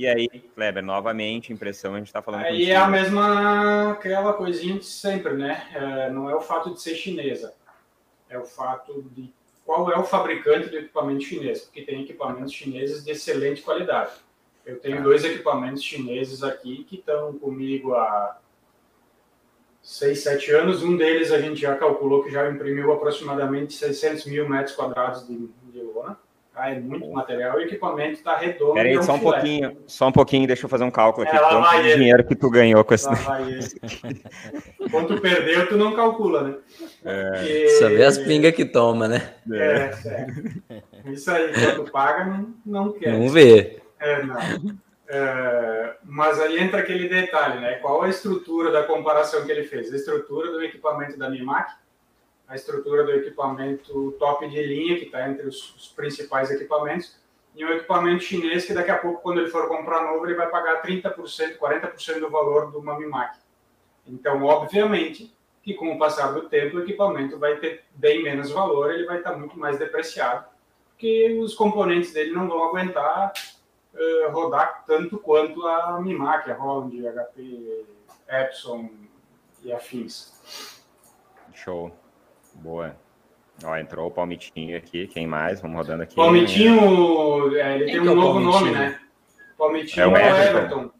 E aí, Kleber, novamente, impressão, a gente está falando Aí contigo. é a mesma, aquela coisinha de sempre, né? É, não é o fato de ser chinesa, é o fato de qual é o fabricante do equipamento chinês, porque tem equipamentos chineses de excelente qualidade. Eu tenho dois equipamentos chineses aqui que estão comigo há seis, sete anos. Um deles a gente já calculou que já imprimiu aproximadamente 600 mil metros quadrados de, lona. Ah, é muito material e o equipamento está redondo. Peraí, é só um filé. pouquinho, só um pouquinho, deixa eu fazer um cálculo aqui. É, Quanto ele. dinheiro que tu ganhou com esse. Tu perdeu, tu não calcula, né? Porque- Só vê as pingas que toma, né? É, sério. Isso aí, quando paga, não, não quer. Vamos ver. É, não. É, mas aí entra aquele detalhe, né? Qual a estrutura da comparação que ele fez? A estrutura do equipamento da Mimac, a estrutura do equipamento top de linha, que está entre os, os principais equipamentos, e um equipamento chinês que daqui a pouco, quando ele for comprar novo, ele vai pagar 30%, 40% do valor uma Mimac. Então, obviamente, que com o passar do tempo, o equipamento vai ter bem menos valor, ele vai estar muito mais depreciado, porque os componentes dele não vão aguentar eh, rodar tanto quanto a Mimac, a Holland, HP, Epson e afins. Show. Boa. Ó, entrou o Palmitinho aqui. Quem mais? Vamos rodando aqui. Palmitinho, eh, ele Quem tem é um o novo nome, né? Palmitinho É é o Everton. Everton.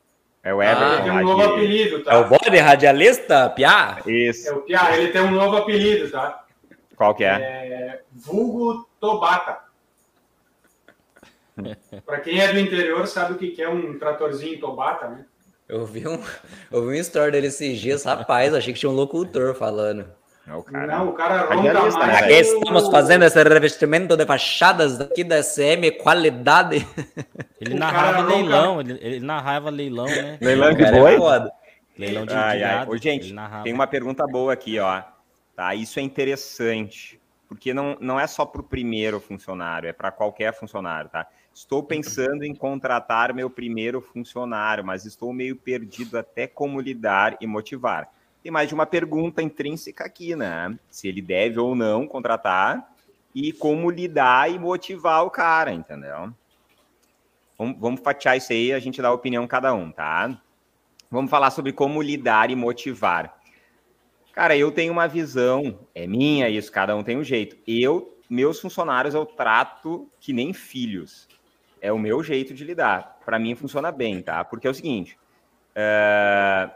É o Ah, Everton. Ele tem um novo apelido, tá? É o bode radialista, Piá? É Isso. o Pia, ele tem um novo apelido, tá? Qual que é? É, vulgo Tobata. Para quem é do interior sabe o que que é um tratorzinho Tobata, né? Eu vi um, eu vi um story dele esses dias, rapaz, achei que tinha um locutor falando. É o cara. Não, o cara ronca né, mais. Aqui estamos fazendo esse revestimento de fachadas aqui da SM, qualidade. Ele O narrava ronca- leilão, ele, ele narrava leilão, né? Leilão de é boi? foda. Leilão de, Ai, ai. Ô, gente. Tem uma pergunta boa aqui, ó. Tá, isso é interessante, porque não, não é só para o primeiro funcionário, é para qualquer funcionário, tá? Estou pensando em contratar meu primeiro funcionário, mas estou meio perdido até como lidar e motivar. Tem mais de uma pergunta intrínseca aqui, né? Se ele deve ou não contratar e como lidar e motivar o cara, entendeu? Vamos, fatiar isso aí, a gente dá a opinião cada um, tá? Vamos falar sobre como lidar e motivar. Cara, eu tenho uma visão, é minha isso, cada um tem um jeito. Eu, meus funcionários, eu trato que nem filhos. É o meu jeito de lidar. Para mim funciona bem, tá? Porque é o seguinte: é,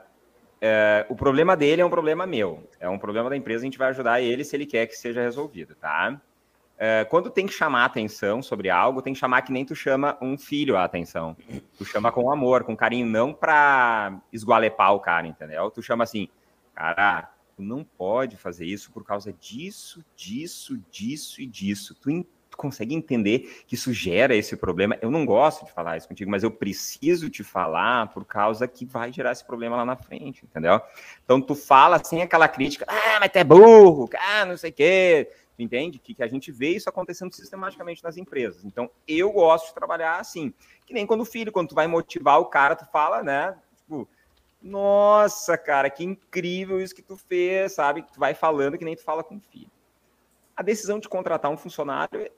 é, o problema dele é um problema meu. É um problema da empresa, a gente vai ajudar ele se ele quer que seja resolvido, tá? É, quando tem que chamar atenção sobre algo, tem que chamar que nem tu chama um filho a atenção. Tu chama com amor, com carinho, não pra esgualepar o cara, entendeu? Tu chama assim, cara, tu não pode fazer isso por causa disso, disso, disso e disso. Tu, tu consegue entender que isso gera esse problema? Eu não gosto de falar isso contigo, mas eu preciso te falar por causa que vai gerar esse problema lá na frente, entendeu? Então tu fala sem aquela crítica, ah, mas tu é burro, ah, não sei o quê. Tu entende? Que, que a gente vê isso acontecendo sistematicamente nas empresas. Então, eu gosto de trabalhar assim. Que nem quando o filho, quando tu vai motivar o cara, tu fala, né? Tipo, nossa, cara, que incrível isso que tu fez, sabe? Tu vai falando que nem tu fala com o filho. A decisão de contratar um funcionário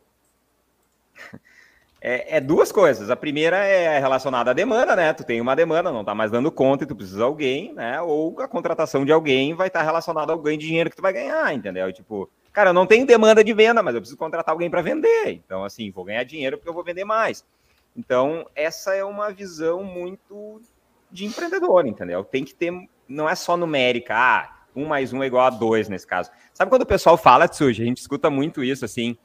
é, é, duas coisas. A primeira é relacionada à demanda, né? Tu tem uma demanda, não tá mais dando conta e tu precisa de alguém, né? Ou a contratação de alguém vai estar relacionada ao ganho de dinheiro que tu vai ganhar, entendeu? Tipo, cara, eu não tenho demanda de venda, mas eu preciso contratar alguém para vender. Então, assim, vou ganhar dinheiro porque eu vou vender mais. Então, essa é uma visão muito de empreendedor, entendeu? Tem que ter, não é só numérica, ah, um mais um é igual a dois nesse caso. Sabe quando o pessoal fala, Tsuji, a gente escuta muito isso assim,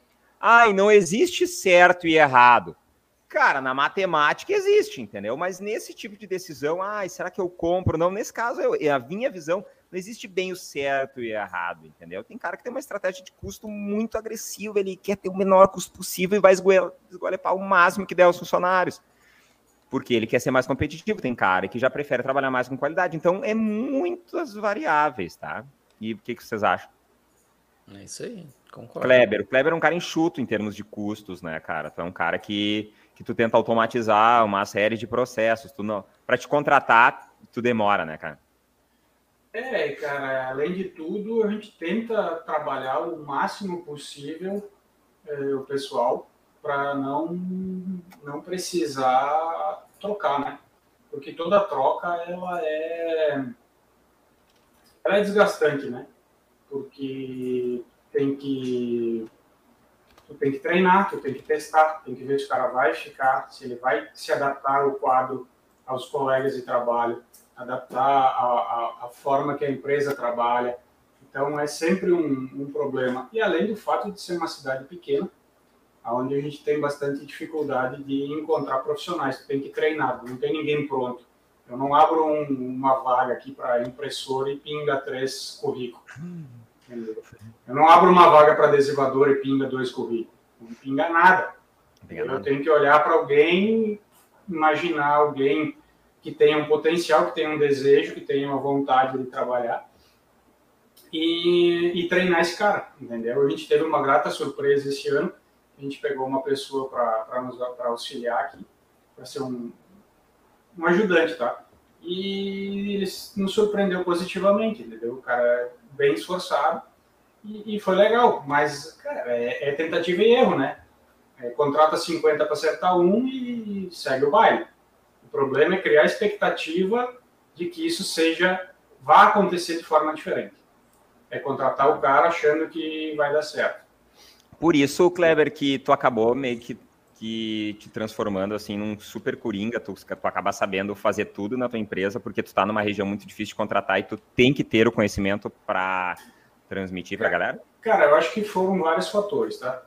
ai, não existe certo e errado. Cara, na matemática existe, entendeu? Mas nesse tipo de decisão, ai, será que eu compro? Não, nesse caso, eu, a minha visão, não existe bem o certo e errado, entendeu? Tem cara que tem uma estratégia de custo muito agressiva, ele quer ter o menor custo possível e vai esgoelepar o máximo que der aos funcionários porque ele quer ser mais competitivo. Tem cara que já prefere trabalhar mais com qualidade. Então, é muitas variáveis, tá? E o que, que vocês acham? É isso aí, concordo. Kleber. O Kleber é um cara enxuto em termos de custos, né, cara? Tu é um cara que, que tu tenta automatizar uma série de processos. Tu não, para te contratar, tu demora, né, cara? É, cara, além de tudo, a gente tenta trabalhar o máximo possível é, o pessoal para não, não precisar trocar, né? Porque toda troca ela é, ela é desgastante, né? Porque tem que tu tem que treinar, tu tem que testar, tem que ver se o cara vai ficar, se ele vai se adaptar ao quadro, aos colegas de trabalho, adaptar a forma que a empresa trabalha. Então é sempre um, um problema. E além do fato de ser uma cidade pequena, onde a gente tem bastante dificuldade de encontrar profissionais, tem que treinar, não tem ninguém pronto. Eu não abro um, uma vaga aqui para impressor e pinga três currículos. Eu não abro uma vaga para adesivador e pinga dois currículos. Não pinga nada. Pinga eu tenho que olhar para alguém, imaginar alguém que tenha um potencial, que tenha um desejo, que tenha uma vontade de trabalhar e, e treinar esse cara, entendeu? A gente teve uma grata surpresa esse ano a gente pegou uma pessoa para nos pra auxiliar aqui, para ser um, um ajudante, tá? E ele nos surpreendeu positivamente, entendeu? O cara bem esforçado e, e foi legal, mas, cara, é, é tentativa e erro, né? É, contrata 50 para acertar um e segue o baile. O problema é criar a expectativa de que isso seja, vá acontecer de forma diferente. É contratar o cara achando que vai dar certo. Por isso, Kleber, que tu acabou meio que, que te transformando assim num super coringa, tu, tu acaba sabendo fazer tudo na tua empresa, porque tu está numa região muito difícil de contratar e tu tem que ter o conhecimento para transmitir para a galera? Cara, eu acho que foram vários fatores, tá?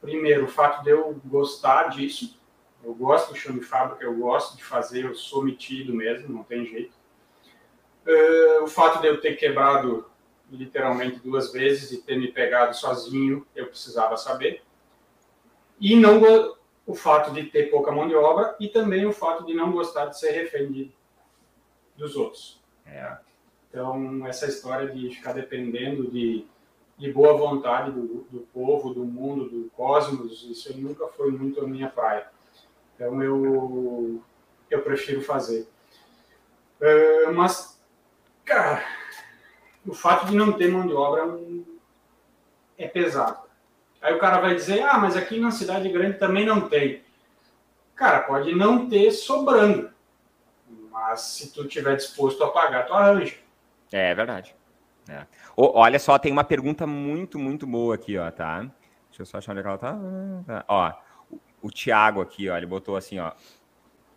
Primeiro, o fato de eu gostar disso, eu gosto do chão de fábrica, eu gosto de fazer, eu sou metido mesmo, não tem jeito. Uh, o fato de eu ter quebrado literalmente duas vezes e ter me pegado sozinho, eu precisava saber. E não o fato de ter pouca mão de obra e também o fato de não gostar de ser refém de, dos outros. É. Então, essa história de ficar dependendo de, de boa vontade do, do povo, do mundo, do cosmos, isso nunca foi muito a minha praia. Então, eu, eu prefiro fazer. Uh, mas, cara, o fato de não ter mão de obra é pesado. Aí o cara vai dizer, ah, mas aqui na cidade grande também não tem. Cara, pode não ter sobrando, mas se tu tiver disposto a pagar, tu arranja. É, é verdade. É. olha só, tem uma pergunta muito, muito boa aqui, ó, tá? Deixa eu só achar onde é ela tá. tá. Ó, o, o Thiago aqui, ó, ele botou assim, ó.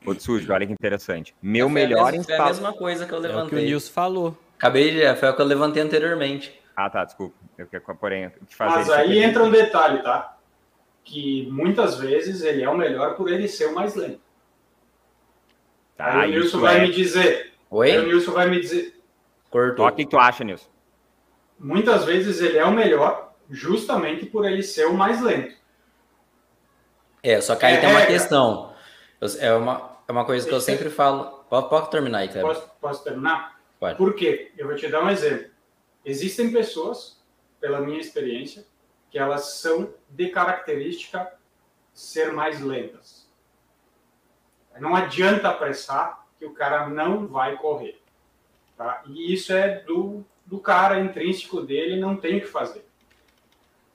O Tsuji, olha que interessante. Meu melhor instalador. É a mesma coisa que eu levantei. É o que o Nilson falou. Acabei de. Foi o que eu levantei anteriormente. Ah, tá, desculpa. Eu quero, porém, o que fazer. Mas aí entra um detalhe, tá? Que muitas vezes ele é o melhor por ele ser o mais lento. Tá, aí o Nilson vai é... me dizer. Oi? Aí o Nilson vai me dizer. Cortou. O que tu acha, Nilson? Muitas vezes ele é o melhor justamente por ele ser o mais lento. É, só que aí é, tem uma é, questão. É uma, é uma coisa que eu sempre falo. Pode, pode terminar aí, Cleber. Posso, posso terminar? Pode. Por quê? Eu vou te dar um exemplo. Existem pessoas, pela minha experiência, que elas são de característica ser mais lentas. Não adianta apressar que o cara não vai correr. Tá? E isso é do, do cara intrínseco dele, não tem o que fazer.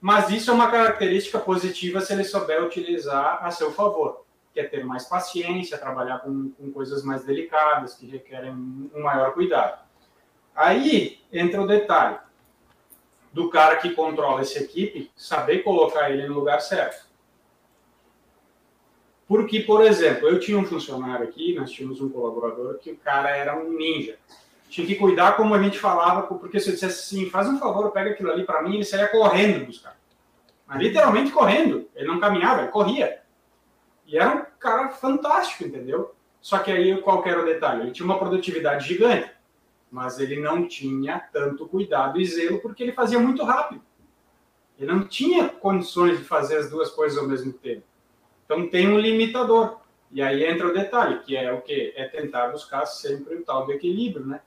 Mas isso é uma característica positiva se ele souber utilizar a seu favor, que é ter mais paciência, trabalhar com, com coisas mais delicadas, que requerem um maior cuidado. Aí entra o detalhe do cara que controla essa equipe, saber colocar ele no lugar certo. Porque, por exemplo, eu tinha um funcionário aqui, nós tínhamos um colaborador que o cara era um ninja. Tinha que cuidar como a gente falava, porque se eu dissesse assim, faz um favor, pega aquilo ali para mim, ele saía correndo buscar. Mas literalmente correndo. Ele não caminhava, ele corria. E era um cara fantástico, entendeu? Só que aí qual era o detalhe? Ele tinha uma produtividade gigante, mas ele não tinha tanto cuidado e zelo porque ele fazia muito rápido. Ele não tinha condições de fazer as duas coisas ao mesmo tempo. Então tem um limitador. E aí entra o detalhe, que é o quê? É tentar buscar sempre o tal do equilíbrio, né?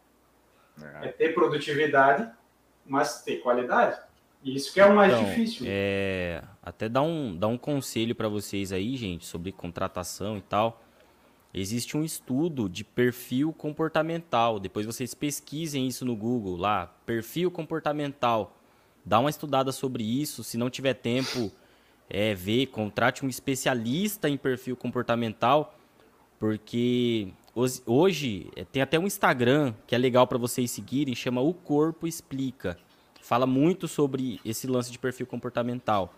É, é ter produtividade, mas ter qualidade. E isso que é o mais então, difícil. É, até dar um, dar um conselho para vocês aí, gente, sobre contratação e tal. Existe um estudo de perfil comportamental. Depois vocês pesquisem isso no Google lá, perfil comportamental. Dá uma estudada sobre isso. Se não tiver tempo, é, ver, contrate um especialista em perfil comportamental, porque hoje é, tem até um Instagram que é legal para vocês seguirem, chama O Corpo Explica. Fala muito sobre esse lance de perfil comportamental,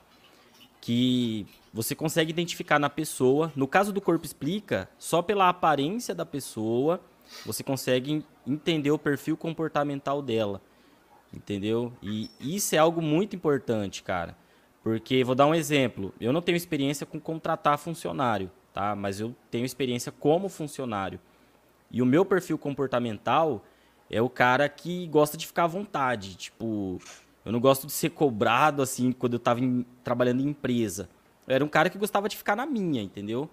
que você consegue identificar na pessoa. No caso do Corpo Explica, só pela aparência da pessoa, você consegue entender o perfil comportamental dela. Entendeu? E isso é algo muito importante, cara. Porque, vou dar um exemplo, eu não tenho experiência com contratar funcionário, tá? Mas eu tenho experiência como funcionário. E o meu perfil comportamental é o cara que gosta de ficar à vontade. Tipo, eu não gosto de ser cobrado assim quando eu estava trabalhando em empresa. Eu era um cara que gostava de ficar na minha, entendeu?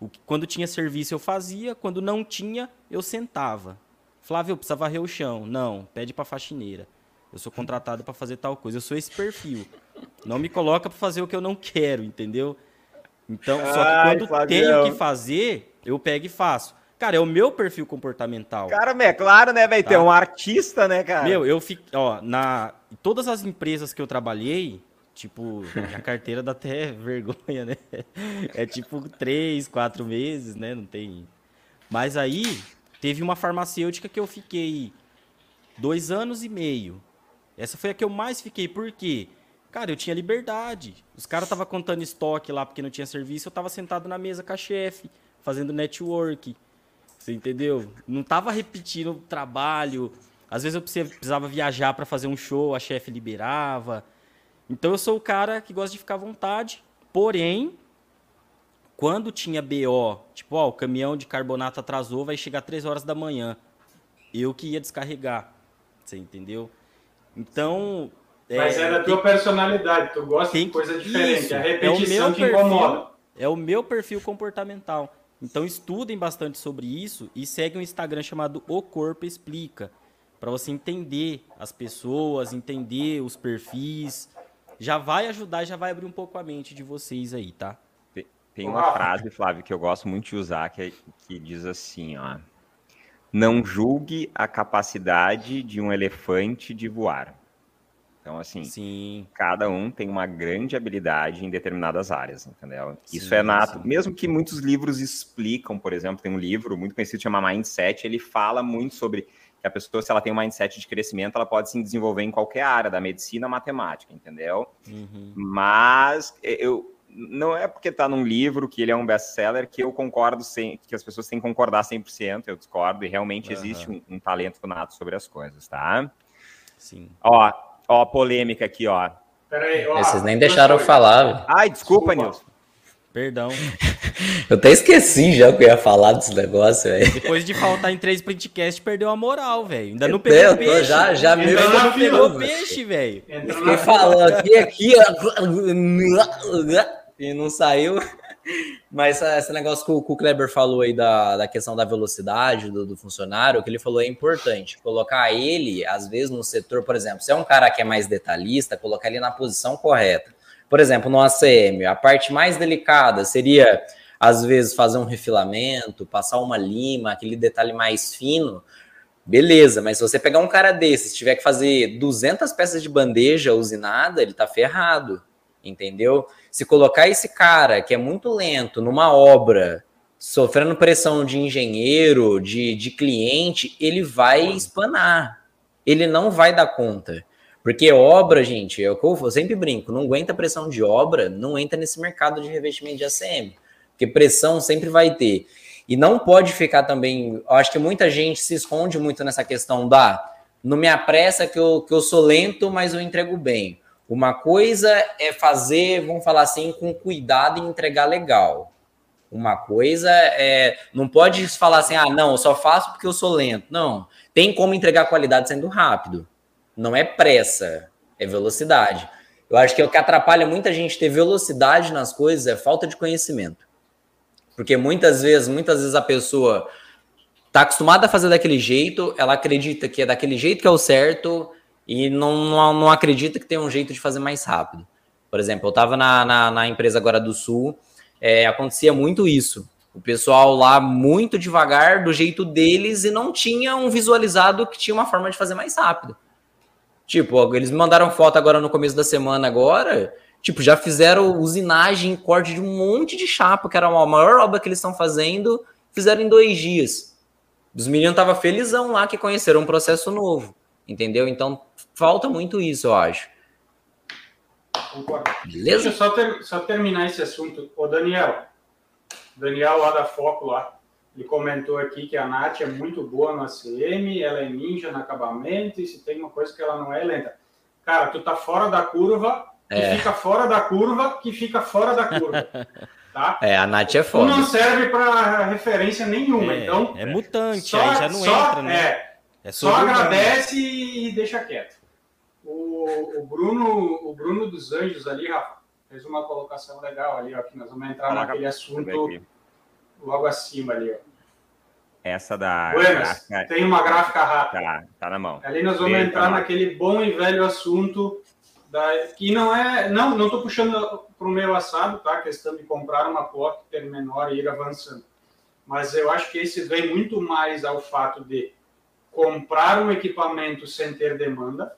O, quando tinha serviço eu fazia, quando não tinha, eu sentava. Flávio, eu precisava varrer o chão. Não, pede para faxineira. Eu sou contratado para fazer tal coisa. Eu sou esse perfil. Não me coloca para fazer o que eu não quero, entendeu? Então, só que quando Ai, tenho que fazer, eu pego e faço. Cara, é o meu perfil comportamental. Cara, é claro, né, velho? Tá? Tem um artista, né, cara? Meu, eu fico, ó, na todas as empresas que eu trabalhei, tipo, a carteira dá até vergonha, né? É tipo três, quatro meses, né? Não tem. Mas aí teve uma farmacêutica que eu fiquei dois anos e meio. Essa foi a que eu mais fiquei, por quê? Cara, eu tinha liberdade. Os caras estavam contando estoque lá porque não tinha serviço, eu estava sentado na mesa com a chefe, fazendo network. Você entendeu? Não tava repetindo trabalho. Às vezes eu precisava viajar para fazer um show, a chefe liberava. Então eu sou o cara que gosta de ficar à vontade. Porém, quando tinha BO, tipo, ó, o caminhão de carbonato atrasou, vai chegar 3 horas da manhã. Eu que ia descarregar. Você entendeu? Então. Mas é, é da tua personalidade, tu gosta tem, de coisa diferente. Isso, a repetição é te perfil, incomoda. É o meu perfil comportamental. Então estudem bastante sobre isso e seguem um Instagram chamado O Corpo Explica. Para você entender as pessoas, entender os perfis. Já vai ajudar e já vai abrir um pouco a mente de vocês aí, tá? Tem uma frase, Flávio, que eu gosto muito de usar, que, é, que diz assim, ó. Não julgue a capacidade de um elefante de voar. Então, assim, sim. cada um tem uma grande habilidade em determinadas áreas, entendeu? Sim, Isso é nato. Sim. Mesmo que muitos livros explicam, por exemplo, tem um livro muito conhecido chamado Mindset, ele fala muito sobre que a pessoa, se ela tem um mindset de crescimento, ela pode se desenvolver em qualquer área, da medicina, matemática, entendeu? Uhum. Mas eu, não é porque está num livro que ele é um best-seller que eu concordo sem, que as pessoas têm que concordar 100%, eu discordo, e realmente uhum. existe um, um, talento nato sobre as coisas, tá? Sim. Ó, ó, polêmica aqui, ó. Peraí, ó. Vocês nem deixaram eu falar. Ai, desculpa, desculpa. Nilson. Perdão. eu até esqueci já que eu ia falar desse negócio, velho. Depois de faltar em três printcasts, perdeu a moral, velho. Ainda não pegou eu, peixe. Já, já me Ainda não pegou peixe, velho. Fiquei falando aqui, aqui, ó. E não saiu. Mas esse negócio que o, que o Kleber falou aí da, da questão da velocidade do, do, funcionário, o que ele falou é importante. Colocar ele, às vezes, no setor, por exemplo, se é um cara que é mais detalhista, colocar ele na posição correta. Por exemplo, no ACM, a parte mais delicada seria, às vezes, fazer um refilamento, passar uma lima, aquele detalhe mais fino. Beleza, mas se você pegar um cara desse, se tiver que fazer 200 peças de bandeja usinada, ele tá ferrado, entendeu? Se colocar esse cara que é muito lento numa obra, sofrendo pressão de engenheiro, de, de cliente, ele vai espanar. Ele não vai dar conta. Porque obra, gente, é o que eu sempre brinco, não aguenta pressão de obra, não entra nesse mercado de revestimento de ACM. Porque pressão sempre vai ter. E não pode ficar também. Acho que muita gente se esconde muito nessa questão da. Não me apressa que eu, que eu sou lento, mas eu entrego bem. Uma coisa é fazer, vamos falar assim, com cuidado e entregar legal. Uma coisa é. Não pode falar assim, ah, não, eu só faço porque eu sou lento. Não. Tem como entregar qualidade sendo rápido. Não é pressa, é velocidade. Eu acho que o que atrapalha muita gente ter velocidade nas coisas é falta de conhecimento. Porque muitas vezes, muitas vezes a pessoa está acostumada a fazer daquele jeito, ela acredita que é daquele jeito que é o certo, e não, não, não acredita que tem um jeito de fazer mais rápido. Por exemplo, eu estava na, na, na, empresa agora do Sul, é, acontecia muito isso. O pessoal lá muito devagar, do jeito deles, e não tinha um visualizado que tinha uma forma de fazer mais rápido. Tipo, eles mandaram foto agora no começo da semana agora. Tipo, já fizeram usinagem, corte de um monte de chapa, que era a maior obra que eles estão fazendo, fizeram em dois dias. Os meninos estavam felizão lá que conheceram um processo novo. Entendeu? Então, falta muito isso, eu acho. Concordo. Beleza? Deixa eu só, ter, só terminar esse assunto. Ô, Daniel, Daniel lá da Foco lá, ele comentou aqui que a Nath é muito boa no ACM, ela é ninja no acabamento, e se tem uma coisa que ela não é, é lenta. Cara, tu tá fora da curva, que é. fica fora da curva, que fica fora da curva. Tá? É, a Nath é foda. Tu não serve para referência nenhuma, é, então... É mutante, só, aí já não só, entra, né? É, é Só agradece e deixa quieto. O, o, Bruno, o Bruno dos Anjos ali, Rafa, fez uma colocação legal ali, ó, que nós vamos entrar Coloca naquele assunto logo acima ali, ó. Essa da. Buenas, gráfica... tem uma gráfica rápida. Tá, tá na mão. Ali nós vamos Bem, entrar tá naquele bom e velho assunto da... que não é. Não, não estou puxando para o meu assado, tá? A questão de comprar uma plot, ter menor e ir avançando. Mas eu acho que esse vem muito mais ao fato de comprar um equipamento sem ter demanda,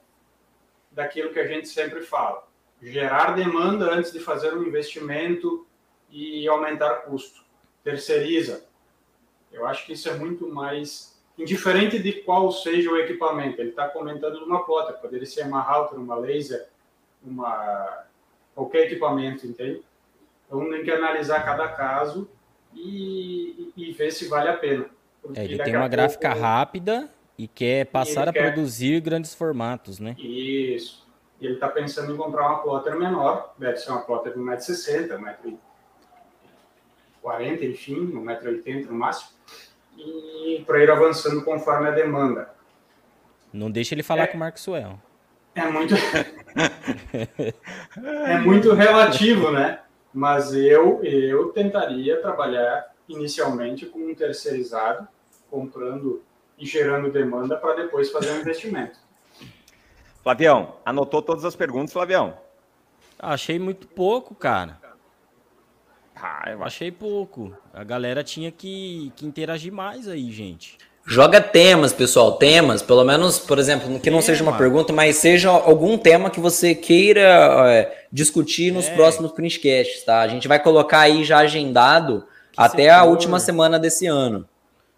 daquilo que a gente sempre fala. Gerar demanda antes de fazer um investimento e aumentar custo. Terceiriza. Eu acho que isso é muito mais indiferente de qual seja o equipamento. Ele está comentando uma plota, poderia ser uma router, uma laser, uma qualquer equipamento, entende? Então tem que analisar cada caso e, e, ver se vale a pena. É, ele tem uma gráfica rápida e quer passar e a quer... produzir grandes formatos, né? Isso. E ele está pensando em comprar uma plotter menor, deve ser uma plotter de 1,60m, 1,40m, enfim, 1,80m no máximo, e para ir avançando conforme a demanda. Não deixa ele falar é, com o Maxwell. É muito. é muito relativo, né? Mas eu, eu tentaria trabalhar inicialmente com um terceirizado, comprando e gerando demanda para depois fazer um investimento. Flavião, anotou todas as perguntas, Flavião? Achei muito pouco, cara. Ah, eu achei pouco. A galera tinha que, que interagir mais aí, gente. Joga temas, pessoal, temas, pelo menos, por exemplo, que não seja uma pergunta, mas seja algum tema que você queira é, discutir nos é. próximos printcasts, tá? A gente vai colocar aí já agendado que até setor. a última semana desse ano.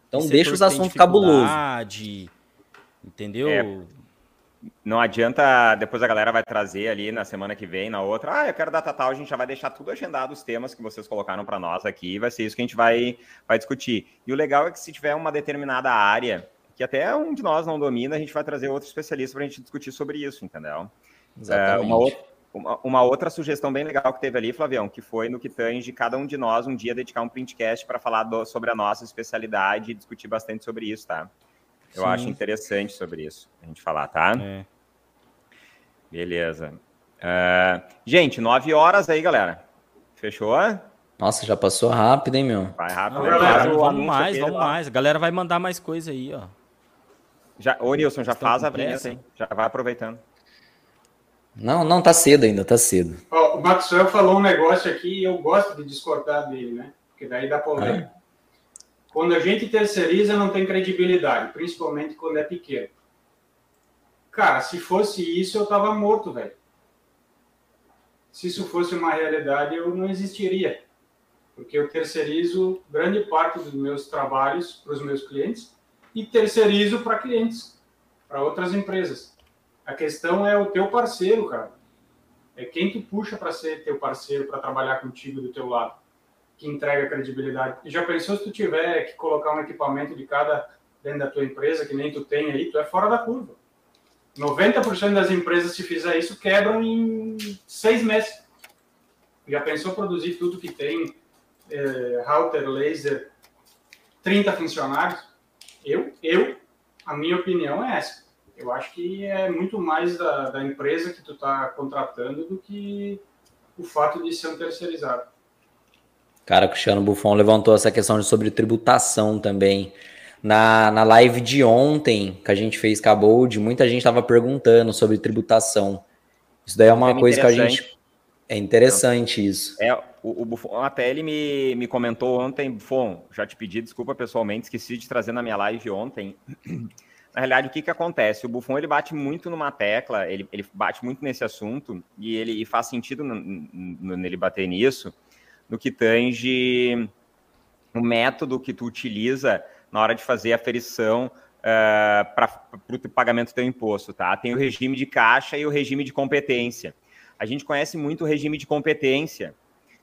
Então deixa os assuntos cabulosos. Entendeu? É, não adianta, depois a galera vai trazer ali na semana que vem, na outra, ah, eu quero data tal, a gente já vai deixar tudo agendado, os temas que vocês colocaram para nós aqui, vai ser isso que a gente vai, vai discutir. E o legal é que se tiver uma determinada área, que até um de nós não domina, a gente vai trazer outro especialista para a gente discutir sobre isso, entendeu? Exatamente. É, uma, outra, uma, uma, outra sugestão bem legal que teve ali, Flavião, que foi no que tange cada um de nós um dia dedicar um printcast para falar do, sobre a nossa especialidade e discutir bastante sobre isso, tá? Eu Sim. acho interessante sobre isso a gente falar, tá? É. Beleza. Uh, gente, nove horas aí, galera. Fechou? Nossa, já passou rápido, hein, meu? Vai rápido. Não, galera, vamos anúncio mais, vamos ó. mais. A galera vai mandar mais coisa aí, ó. Já, ô, Nilson, já Estão faz a vinheta pressa? aí. Já vai aproveitando. Não, não, tá cedo ainda, tá cedo. Ó, o Maxwell falou um negócio aqui e eu gosto de discordar dele, né? Porque daí dá polêmica. Quando a gente terceiriza, não tem credibilidade, principalmente quando é pequeno. Cara, se fosse isso, eu tava morto, velho. Se isso fosse uma realidade, eu não existiria. Porque eu terceirizo grande parte dos meus trabalhos para os meus clientes e terceirizo para clientes, para outras empresas. A questão é o teu parceiro, cara. É quem tu puxa para ser teu parceiro, para trabalhar contigo do teu lado, que entrega credibilidade. Já pensou se tu tiver que colocar um equipamento de cada dentro da tua empresa, que nem tu tem aí, tu é fora da curva. 90% das empresas, se fizer isso, quebram em seis meses. Já pensou produzir tudo que tem, é, router, laser, 30 funcionários? Eu, eu, a minha opinião é essa. Eu acho que é muito mais da, da empresa que tu está contratando do que o fato de ser um terceirizado. Cara, o Cristiano Buffon levantou essa questão de sobre tributação também. Na, na live de ontem, que a gente fez com a Bold, muita gente estava perguntando sobre tributação. Isso daí é uma Tema coisa que a gente. É interessante isso. É, o, o Buffon, até ele me, me comentou ontem, Buffon, já te pedi desculpa pessoalmente, esqueci de trazer na minha live ontem. Na realidade, o que, que acontece? O Buffon ele bate muito numa tecla, ele, ele bate muito nesse assunto, e ele e faz sentido nele bater nisso, no que tange o método que tu utiliza na hora de fazer a aferição para o pagamento do teu imposto, tá? Tem o regime de caixa e o regime de competência. A gente conhece muito o regime de competência,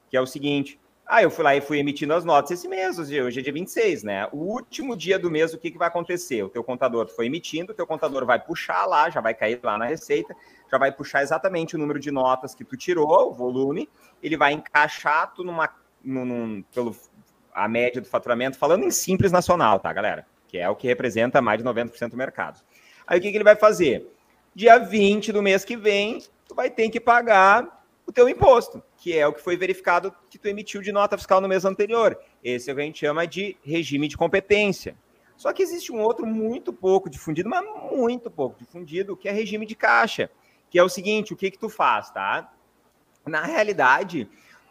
que é o seguinte: ah, eu fui lá e fui emitindo as notas esse mês, hoje é dia 26, né? O último dia do mês, o que, que vai acontecer? O teu contador foi emitindo, o teu contador vai puxar lá, já vai cair lá na receita, já vai puxar exatamente o número de notas que tu tirou, o volume, ele vai encaixar tu numa, num, num- pelo a média do faturamento, falando em simples nacional, tá, galera? Que é o que representa mais de 90% do mercado. Aí o que, que ele vai fazer? Dia 20 do mês que vem, tu vai ter que pagar o teu imposto, que é o que foi verificado que tu emitiu de nota fiscal no mês anterior. Esse é o que a gente chama de regime de competência. Só que existe um outro muito pouco difundido, mas muito pouco difundido, que é regime de caixa, que é o seguinte, o que que tu faz, tá? Na realidade,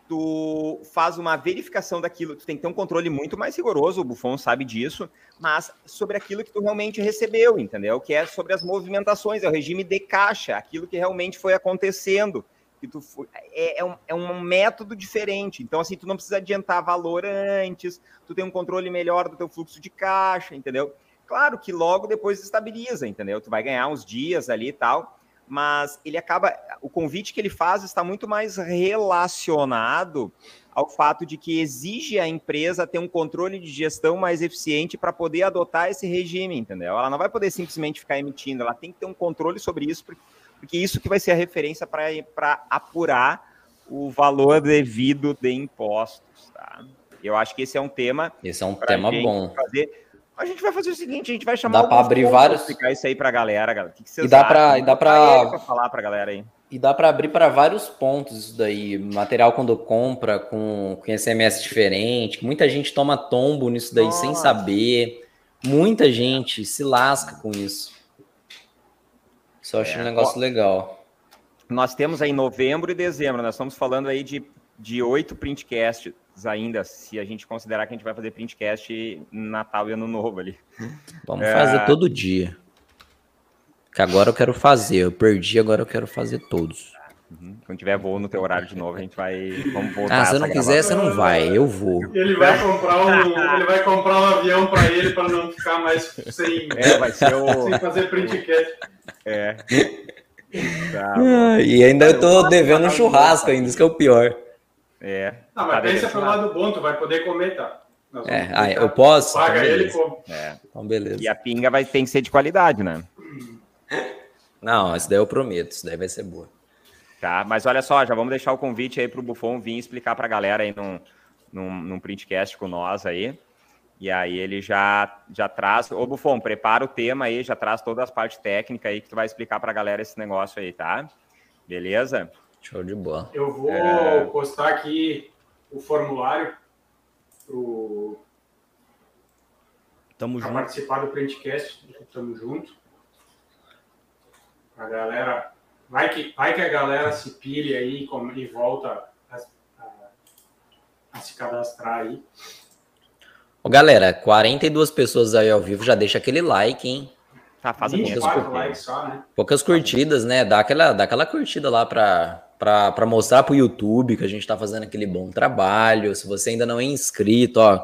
tu faz uma verificação daquilo, tu tem que ter um controle muito mais rigoroso, o Buffon sabe disso, mas sobre aquilo que tu realmente recebeu, entendeu? Que é sobre as movimentações, é o regime de caixa, aquilo que realmente foi acontecendo. Que tu foi, é, é, um, é um método diferente. Então, assim, tu não precisa adiantar valor antes, tu tem um controle melhor do teu fluxo de caixa, entendeu? Claro que logo depois estabiliza, entendeu? Tu vai ganhar uns dias ali e tal, mas ele acaba. O convite que ele faz está muito mais relacionado ao fato de que exige a empresa ter um controle de gestão mais eficiente para poder adotar esse regime, entendeu? Ela não vai poder simplesmente ficar emitindo, ela tem que ter um controle sobre isso, porque isso que vai ser a referência para apurar o valor devido de impostos, tá? Eu acho que esse é um tema. Esse é um tema bom. Fazer. A gente vai fazer o seguinte, a gente vai chamar Dá alguns abrir vários- explicar isso aí pra galera, galera. O que, que vocês E dá acham? e dá ele pra falar pra galera aí. E dá para abrir para vários pontos isso daí. Material quando compra com, com SMS diferente. Muita gente toma tombo nisso daí sem Nossa. saber. Muita gente se lasca com isso. Isso eu acho É. um negócio legal. Nós temos aí novembro e dezembro, nós estamos falando aí de, de oito printcasts ainda, se a gente considerar que a gente vai fazer printcast Natal e Ano Novo ali. Vamos É. fazer todo dia. Que agora eu quero fazer. Eu perdi, agora eu quero fazer todos. Uhum. Quando tiver voo no teu horário de novo, a gente vai. Vamos voltar. Ah, se não quiser, você não vai. Eu vou. Ele vai comprar um, ele vai comprar um avião para ele para não ficar mais sem, É, vai ser o. sem fazer printcast. É. Tá, Ah, e ainda eu tô devendo um churrasco ainda, isso que é o pior. É. Não, Tá mas pensa pelo lado bom, tu vai poder comer, tá? É, ah, eu posso? Paga Então, ele e come. É. Então, beleza. E a pinga vai ter que ser de qualidade, né? Não, isso daí eu prometo. Isso daí vai ser boa. Tá, mas olha só, já vamos deixar o convite aí para o Buffon vir explicar para a galera aí num, num, num printcast com nós aí. E aí ele já, já traz. Ô, Buffon, prepara o tema aí, já traz todas as partes técnicas aí que tu vai explicar para a galera esse negócio aí, tá? Beleza? Show de bola. Eu vou É. postar aqui o formulário pro, Tamo para junto. participar do printcast. Tamo junto. A galera. Vai que, vai que a galera se pilha aí e volta a, a- a se cadastrar aí. Ô, galera, 42 pessoas aí ao vivo, já deixa aquele like, hein? Tá, faz a vinheta. 24 likes só, né? Poucas curtidas, né? Dá aquela, dá aquela curtida lá pra, pra, pra mostrar pro YouTube que a gente tá fazendo aquele bom trabalho. Se você ainda não é inscrito, ó,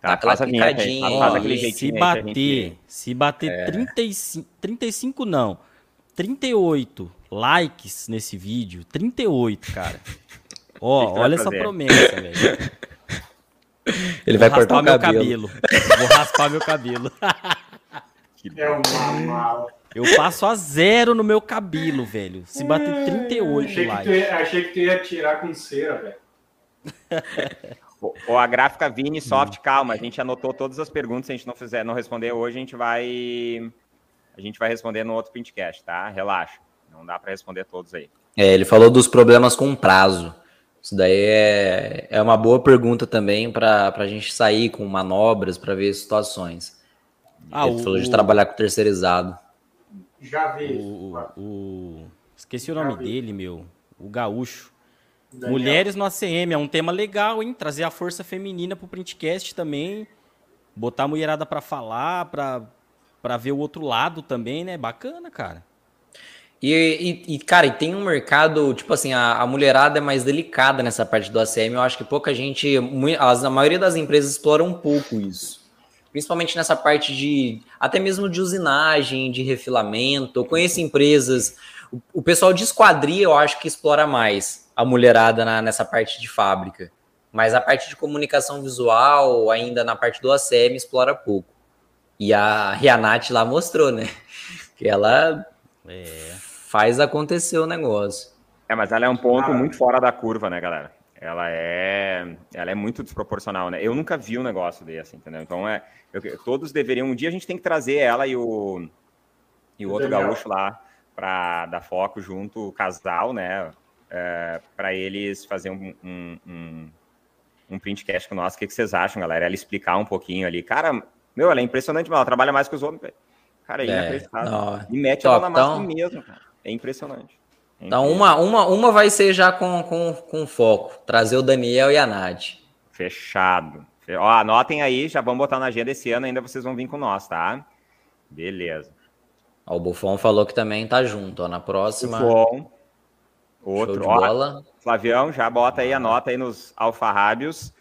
Tá, aquela picadinha, faz- hein? faz Ó, aquele se que a bater, gente- se bater 35, 35 não, 38 likes nesse vídeo, 38, cara. Ó, O que que olha essa fazer? promessa, velho. ele Vou vai cortar raspar o meu cabelo. cabelo. Vou raspar meu cabelo. É uma mala. Eu passo a zero no meu cabelo, velho. Se bater 38 Achei que, tu likes. ia, achei que tu ia tirar com cera, velho. Ó, a gráfica Vini Soft, calma, a gente anotou todas as perguntas, se a gente não fizer, não responder hoje, a gente vai a gente vai responder no outro printcast, tá? Relaxa. Não dá para responder todos aí. É, ele falou dos problemas com prazo. Isso daí é, é uma boa pergunta também para a gente sair com manobras para ver situações. Ah, ele o- falou de o- trabalhar com terceirizado. Já vi. O, o- o- Esqueci o Já nome vi. dele, meu. O gaúcho. Daniel. Mulheres no ACM é um tema legal, hein? Trazer a força feminina pro printcast também. Botar a mulherada pra falar, pra, pra ver o outro lado também, né? Bacana, cara. E, e- e, cara, e tem um mercado, tipo assim, a, a mulherada é mais delicada nessa parte do ACM. Eu acho que pouca gente, a maioria das empresas exploram um pouco isso. Principalmente nessa parte de, até mesmo de usinagem, de refilamento. Eu conheço empresas, o, o pessoal de esquadria eu acho que explora mais a mulherada na- nessa parte de fábrica. Mas a parte de comunicação visual, ainda na parte do ACM, explora pouco. E a Rianat lá mostrou, né? Que ela É. faz acontecer o negócio. É, mas ela é um ponto Ah. muito fora da curva, né, galera? Ela é, ela é muito desproporcional, né? Eu nunca vi um negócio desse, entendeu? Então é, eu- todos deveriam um dia a gente tem que trazer ela e o e o outro Daniel. gaúcho lá para dar foco junto, o casal, né? para eles fazer um, um, um, um printcast com nós. O que, que vocês acham, galera? Ela explicar um pouquinho ali. Cara, meu, ela é impressionante, mas ela trabalha mais que os homens. Cara, é, É, inacreditável. não, E mete Top, ela na massa então- mesmo, cara. É impressionante. Então, uma, uma, uma vai ser já com, com, com foco. Trazer o Daniel e a Nath. Fechado. Fe- Ó, anotem aí, já vamos botar na agenda esse ano, ainda vocês vão vir com nós, tá? Beleza. Ó, o Buffon falou que também tá junto. Ó, na próxima. Show Outro, de ó, bola. Flavião, já bota aí, anota aí nos alfarrábios.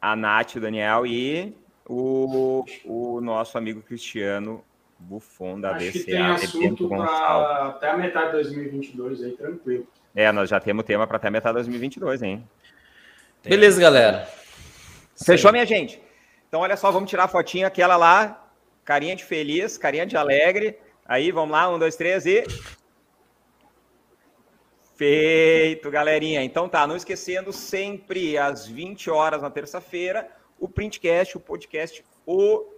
A Nath, o Daniel e o, o nosso amigo Cristiano Buffon da Acho que BCA. tem assunto até a metade de 2022 aí, tranquilo. É, nós já temos tema para até metade de 2022, hein? Beleza, galera. Fechou, minha gente? Então, olha só, vamos tirar a fotinha, aquela lá, carinha de feliz, carinha de alegre. Aí, vamos lá, um, dois, três e. Feito, galerinha. Então tá, não esquecendo, sempre às 20 horas na terça-feira, o Printcast, o podcast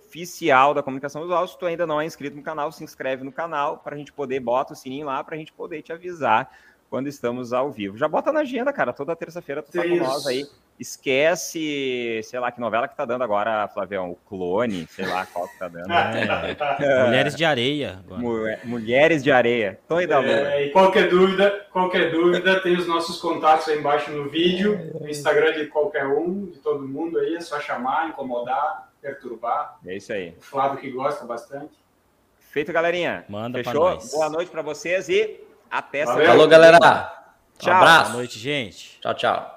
oficial da comunicação visual. Se tu ainda não é inscrito no canal, se inscreve no canal para a gente poder, bota o sininho lá para a gente poder te avisar quando estamos ao vivo. Já bota na agenda, cara, toda terça-feira tu tá com nós aí. Esquece, sei lá, que novela que tá dando agora, Flavião? O Clone, sei lá qual que tá dando. É. Mulheres de areia. agora. Mulher- Mulheres de Areia. Tony da Lua. É, e qualquer dúvida, qualquer dúvida, tem os nossos contatos aí embaixo no vídeo, no Instagram de qualquer um, de todo mundo aí, é só chamar, incomodar, perturbar. É isso aí. O Flávio que gosta bastante. Feito, galerinha. Manda pra Fechou? nós. Boa noite pra vocês e até semana Falou, galera. Um Tchau. abraço. Boa noite, gente. Tchau, tchau.